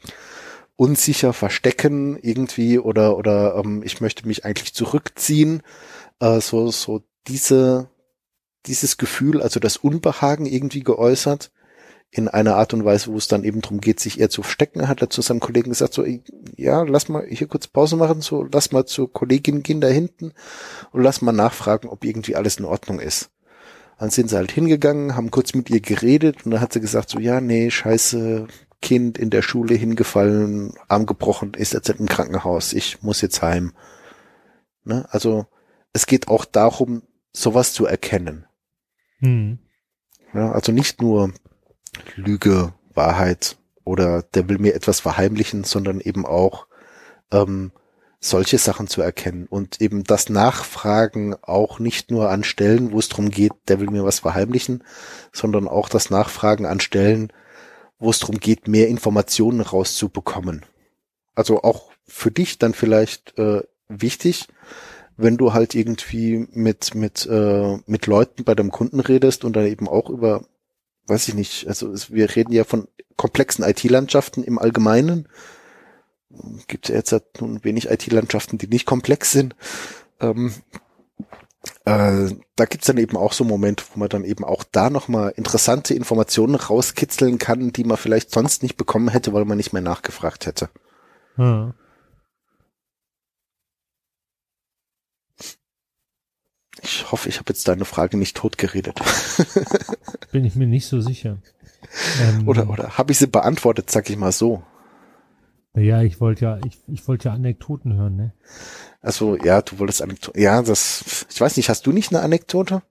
unsicher verstecken irgendwie oder oder ähm, ich möchte mich eigentlich zurückziehen, äh, so so diese dieses Gefühl, also das Unbehagen irgendwie geäußert in einer Art und Weise, wo es dann eben darum geht, sich eher zu verstecken, hat er zu seinem Kollegen gesagt, so, ja, lass mal hier kurz Pause machen, so, lass mal zur Kollegin gehen da hinten und lass mal nachfragen, ob irgendwie alles in Ordnung ist. Dann sind sie halt hingegangen, haben kurz mit ihr geredet und dann hat sie gesagt, so, ja, nee, scheiße, Kind in der Schule hingefallen, Arm gebrochen, ist jetzt im Krankenhaus, ich muss jetzt heim. Ne? Also, es geht auch darum, sowas zu erkennen. Hm. Ja, also nicht nur Lüge, Wahrheit oder der will mir etwas verheimlichen, sondern eben auch ähm, solche Sachen zu erkennen und eben das Nachfragen auch nicht nur an Stellen, wo es darum geht, der will mir was verheimlichen, sondern auch das Nachfragen an Stellen, wo es darum geht, mehr Informationen rauszubekommen. Also auch für dich dann vielleicht äh, wichtig, wenn du halt irgendwie mit mit äh, mit Leuten bei deinem Kunden redest und dann eben auch über weiß ich nicht, also es, wir reden ja von komplexen IT-Landschaften im Allgemeinen. Gibt ja jetzt halt nun wenig IT-Landschaften, die nicht komplex sind. Ähm, äh, da gibt's dann eben auch so Momente, wo man dann eben auch da nochmal interessante Informationen rauskitzeln kann, die man vielleicht sonst nicht bekommen hätte, weil man nicht mehr nachgefragt hätte. Hm. Ich hoffe, ich habe jetzt deine Frage nicht totgeredet. Bin ich mir nicht so sicher. Ähm, oder oder habe ich sie beantwortet, sag ich mal so. Ja, ich wollte ja, ich, ich wollte ja Anekdoten hören, ne? Also ja, du wolltest Anekdoten. Ja, das, ich weiß nicht, hast du nicht eine Anekdote?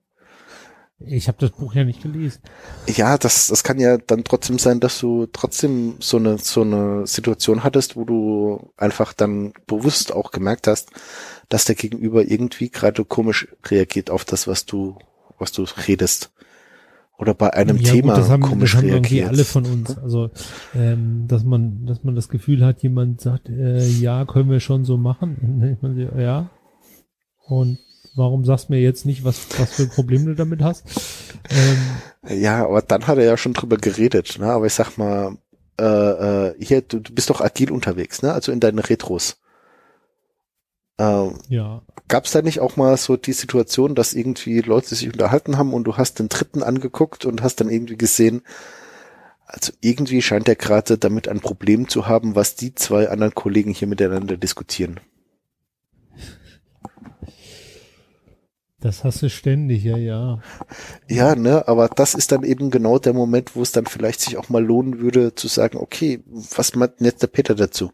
Ich habe das Buch ja nicht gelesen. Ja, das, das kann ja dann trotzdem sein, dass du trotzdem so eine, so eine Situation hattest, wo du einfach dann bewusst auch gemerkt hast, dass der Gegenüber irgendwie gerade komisch reagiert auf das, was du, was du redest. Oder bei einem ja, Thema gut, das haben, komisch das haben. Irgendwie alle von uns. Also, ähm, dass man, dass man das Gefühl hat, jemand sagt, äh, ja, können wir schon so machen. ja. Und warum sagst du mir jetzt nicht, was, was für ein Problem du damit hast? Ähm, ja, aber dann hat er ja schon drüber geredet, ne? Aber ich sag mal, äh, äh, hier, du, du bist doch agil unterwegs, ne? Also in deinen Retros. Ähm, ja. Gab es da nicht auch mal so die Situation, dass irgendwie Leute sich unterhalten haben und du hast den dritten angeguckt und hast dann irgendwie gesehen, also irgendwie scheint er gerade damit ein Problem zu haben, was die zwei anderen Kollegen hier miteinander diskutieren. Das hast du ständig, ja, ja. Ja, ne, aber das ist dann eben genau der Moment, wo es dann vielleicht sich auch mal lohnen würde, zu sagen, okay, was meint jetzt der Peter dazu?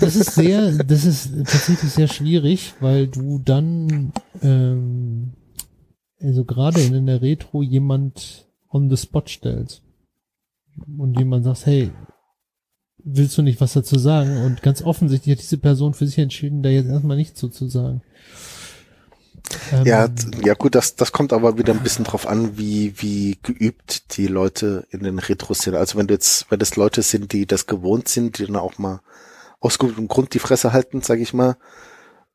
Das ist sehr, das ist tatsächlich sehr schwierig, weil du dann, ähm, also gerade in der Retro jemand on the spot stellst und jemand sagt, hey, willst du nicht was dazu sagen? Und ganz offensichtlich hat diese Person für sich entschieden, da jetzt erstmal nichts so zu sagen. Ähm, ja, ja gut, das, das kommt aber wieder ein bisschen drauf an, wie, wie geübt die Leute in den Retros sind. Also wenn du jetzt, wenn das Leute sind, die das gewohnt sind, die dann auch mal aus gutem Grund die Fresse halten, sage ich mal,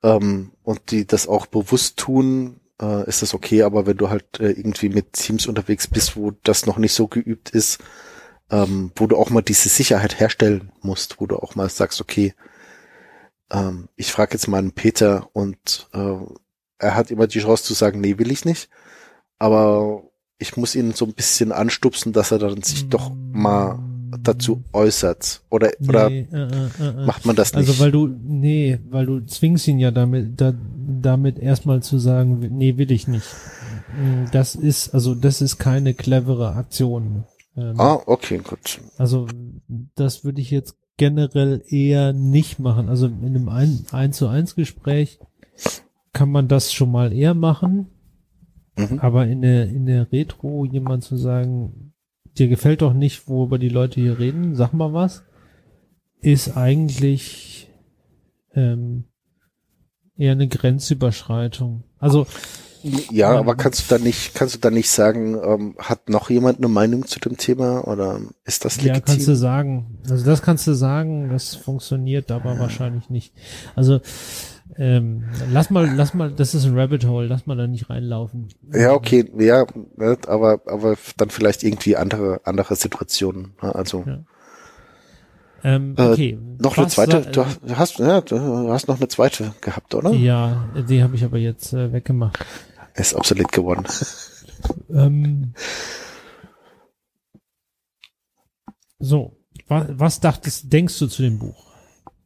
ähm, und die das auch bewusst tun, äh, ist das okay. Aber wenn du halt äh, irgendwie mit Teams unterwegs bist, wo das noch nicht so geübt ist, ähm, wo du auch mal diese Sicherheit herstellen musst, wo du auch mal sagst, okay, ähm, ich frage jetzt mal einen Peter und äh, er hat immer die Chance zu sagen, nee, will ich nicht. Aber ich muss ihn so ein bisschen anstupsen, dass er dann sich doch mal dazu äußert. Oder, nee, oder äh, äh, äh, macht man das nicht? Also weil du, nee, weil du zwingst ihn ja damit, da, damit erstmal zu sagen, nee, will ich nicht. Das ist, also das ist keine clevere Aktion. Ähm, ah, okay, gut. Also das würde ich jetzt generell eher nicht machen. Also in einem ein, 1 zu 1 Gespräch kann man das schon mal eher machen. Mhm. Aber in der, in der Retro jemand zu sagen, dir gefällt doch nicht, worüber die Leute hier reden, sag mal was, ist eigentlich ähm, eher eine Grenzüberschreitung. Also ja, ähm, aber kannst du da nicht, kannst du da nicht sagen, ähm, hat noch jemand eine Meinung zu dem Thema oder ist das legitim? Ja, kannst du sagen. Also das kannst du sagen, das funktioniert aber ja. wahrscheinlich nicht. Also ähm, lass mal, lass mal, das ist ein Rabbit Hole, lass mal da nicht reinlaufen. Ja, okay, ja, ne, aber, aber dann vielleicht irgendwie andere, andere Situationen. Ne, also. Ja. Ähm, äh, okay. Äh, noch eine zweite, du hast, ja, du hast noch eine zweite gehabt, oder? Ja, die habe ich aber jetzt äh, weggemacht. ist obsolet geworden. ähm, so, was, was dachtest, denkst du zu dem Buch?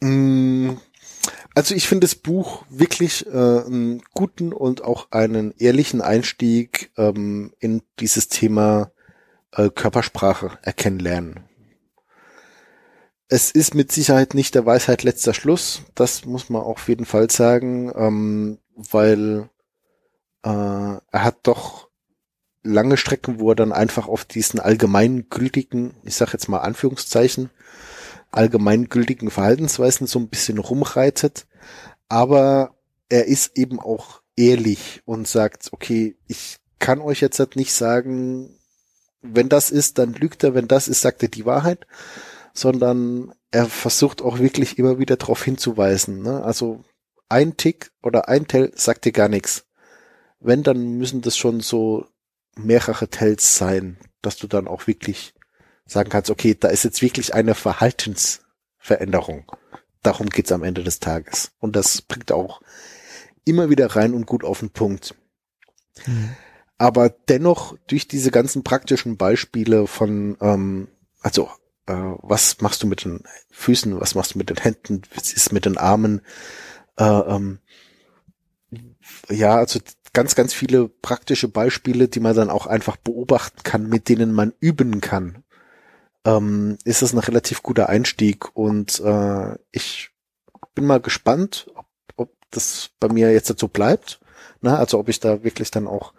Mm, also ich finde das Buch wirklich äh, einen guten und auch einen ehrlichen Einstieg ähm, in dieses Thema äh, Körpersprache erkennen lernen. Es ist mit Sicherheit nicht der Weisheit letzter Schluss, das muss man auf jeden Fall sagen, ähm, weil äh, er hat doch lange Strecken, wo er dann einfach auf diesen allgemeingültigen, ich sag jetzt mal Anführungszeichen, allgemeingültigen Verhaltensweisen so ein bisschen rumreitet. Aber er ist eben auch ehrlich und sagt, okay, ich kann euch jetzt halt nicht sagen, wenn das ist, dann lügt er, wenn das ist, sagt er die Wahrheit sondern er versucht auch wirklich immer wieder darauf hinzuweisen. Ne? Also ein Tick oder ein Tell sagt dir gar nichts. Wenn, dann müssen das schon so mehrere Tells sein, dass du dann auch wirklich sagen kannst, okay, da ist jetzt wirklich eine Verhaltensveränderung. Darum geht's am Ende des Tages. Und das bringt auch immer wieder rein und gut auf den Punkt. Mhm. Aber dennoch durch diese ganzen praktischen Beispiele von, ähm, also äh, was machst du mit den Füßen, was machst du mit den Händen, was ist mit den Armen. Äh, ähm, ja, also ganz, ganz viele praktische Beispiele, die man dann auch einfach beobachten kann, mit denen man üben kann. Ähm, ist das ein relativ guter Einstieg und äh, ich bin mal gespannt, ob, ob das bei mir jetzt dazu bleibt, Ne? Also ob ich da wirklich dann auch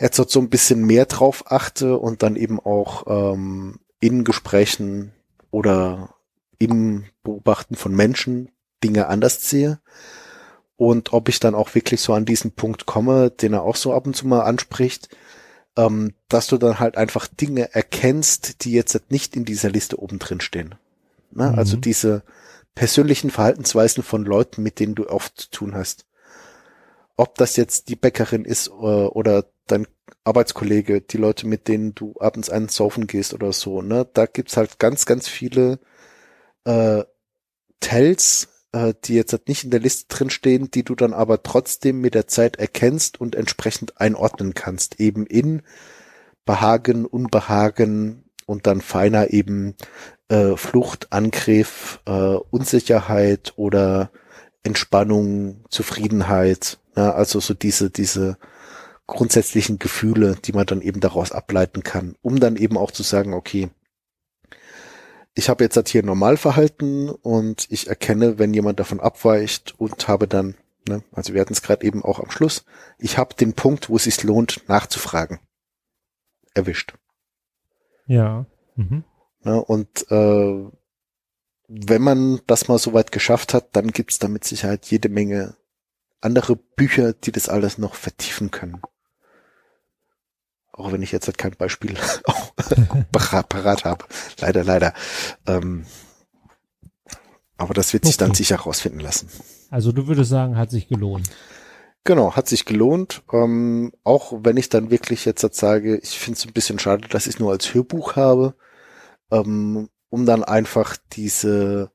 jetzt so ein bisschen mehr drauf achte und dann eben auch ähm, in Gesprächen oder im Beobachten von Menschen Dinge anders sehe. Und ob ich dann auch wirklich so an diesen Punkt komme, den er auch so ab und zu mal anspricht, ähm, dass du dann halt einfach Dinge erkennst, die jetzt nicht in dieser Liste oben drin stehen. Ne? Mhm. Also diese persönlichen Verhaltensweisen von Leuten, mit denen du oft zu tun hast. Ob das jetzt die Bäckerin ist oder, äh, oder dein Arbeitskollege, die Leute, mit denen du abends einen saufen gehst oder so, ne? Da gibt's halt ganz, ganz viele äh, Tells, äh, die jetzt halt nicht in der Liste drin stehen, die du dann aber trotzdem mit der Zeit erkennst und entsprechend einordnen kannst, eben in Behagen, Unbehagen und dann feiner eben äh, Flucht, Angriff, äh, Unsicherheit oder Entspannung, Zufriedenheit, ja, also so diese, diese grundsätzlichen Gefühle, die man dann eben daraus ableiten kann, um dann eben auch zu sagen, okay, ich habe jetzt halt hier Normalverhalten und ich erkenne, wenn jemand davon abweicht und habe dann, ne, also wir hatten es gerade eben auch am Schluss, ich habe den Punkt, wo es sich lohnt, nachzufragen, erwischt. Ja. Mhm. Ne, und äh, wenn man das mal so weit geschafft hat, dann gibt's da mit Sicherheit jede Menge andere Bücher, die das alles noch vertiefen können. Auch wenn ich jetzt halt kein Beispiel parat habe. Leider, leider. Ähm, aber das wird sich okay. dann sicher rausfinden lassen. Also du würdest sagen, hat sich gelohnt. Genau, hat sich gelohnt. Ähm, auch wenn ich dann wirklich jetzt sage, ich finde es ein bisschen schade, dass ich es nur als Hörbuch habe, ähm, um dann einfach diese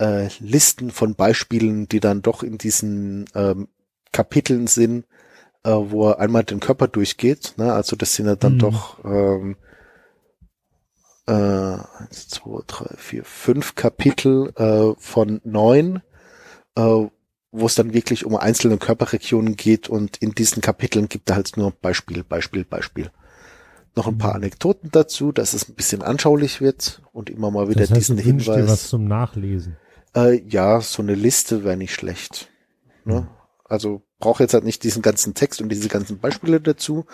äh, Listen von Beispielen, die dann doch in diesen ähm, Kapiteln sind, äh, wo er einmal den Körper durchgeht. Ne? Also das sind ja dann mhm. doch ähm, äh, eins, zwei, drei, vier, fünf Kapitel äh, von neun, äh, wo es dann wirklich um einzelne Körperregionen geht und in diesen Kapiteln gibt er halt nur Beispiel, Beispiel, Beispiel. Noch ein paar mhm. Anekdoten dazu, dass es ein bisschen anschaulich wird und immer mal wieder das heißt, diesen du Hinweis. Dir was zum Nachlesen. Äh, ja, so eine Liste wäre nicht schlecht. Ne? Mhm. Also brauche jetzt halt nicht diesen ganzen Text und diese ganzen Beispiele dazu.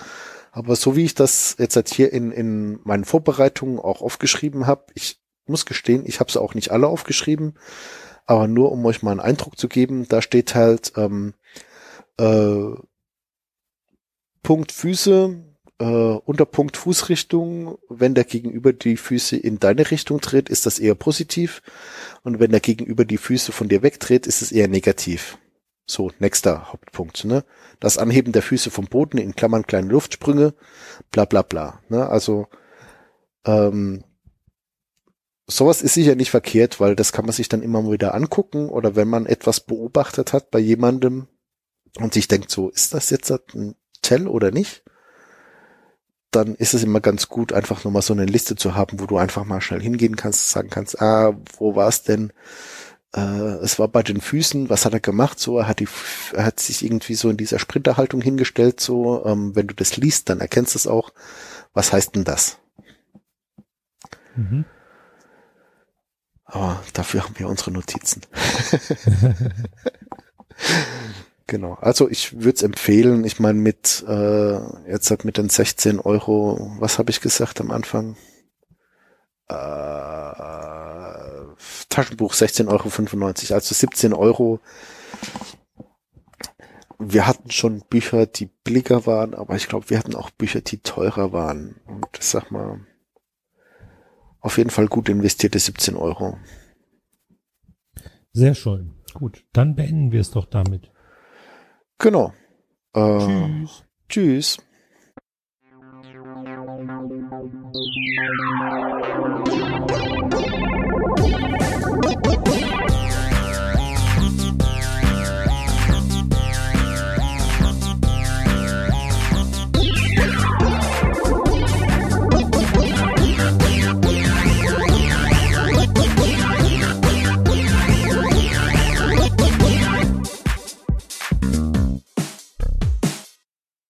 Aber so wie ich das jetzt halt hier in, in meinen Vorbereitungen auch aufgeschrieben habe, ich muss gestehen, ich habe sie auch nicht alle aufgeschrieben, aber nur um euch mal einen Eindruck zu geben, da steht halt ähm, äh, Punkt Füße, äh, unter Punkt Fußrichtung, wenn der Gegenüber die Füße in deine Richtung dreht, ist das eher positiv. Und wenn der Gegenüber die Füße von dir wegdreht, ist es eher negativ. So, nächster Hauptpunkt, ne? Das Anheben der Füße vom Boden, in Klammern kleine Luftsprünge, bla bla bla. Ne? Also ähm, sowas ist sicher nicht verkehrt, weil das kann man sich dann immer mal wieder angucken oder wenn man etwas beobachtet hat bei jemandem und sich denkt, so, ist das jetzt ein Tell oder nicht? Dann ist es immer ganz gut, einfach nochmal so eine Liste zu haben, wo du einfach mal schnell hingehen kannst, sagen kannst, ah, wo war es denn? Äh, es war bei den Füßen, was hat er gemacht? So, er hat die, er hat sich irgendwie so in dieser Sprinterhaltung hingestellt, so, ähm, wenn du das liest, dann erkennst du es auch. Was heißt denn das? Mhm. Aber dafür haben wir unsere Notizen. genau. Also ich würde es empfehlen. Ich meine mit äh, jetzt halt mit den 16 Euro. Was habe ich gesagt am Anfang? Äh, Taschenbuch 16,95 Euro, also 17 Euro. Wir hatten schon Bücher, die billiger waren, aber ich glaube, wir hatten auch Bücher, die teurer waren. Und ich sag mal, auf jeden Fall gut investierte 17 Euro. Sehr schön. Gut, dann beenden wir es doch damit. Genau. Äh, tschüss. Tschüss. Thank you.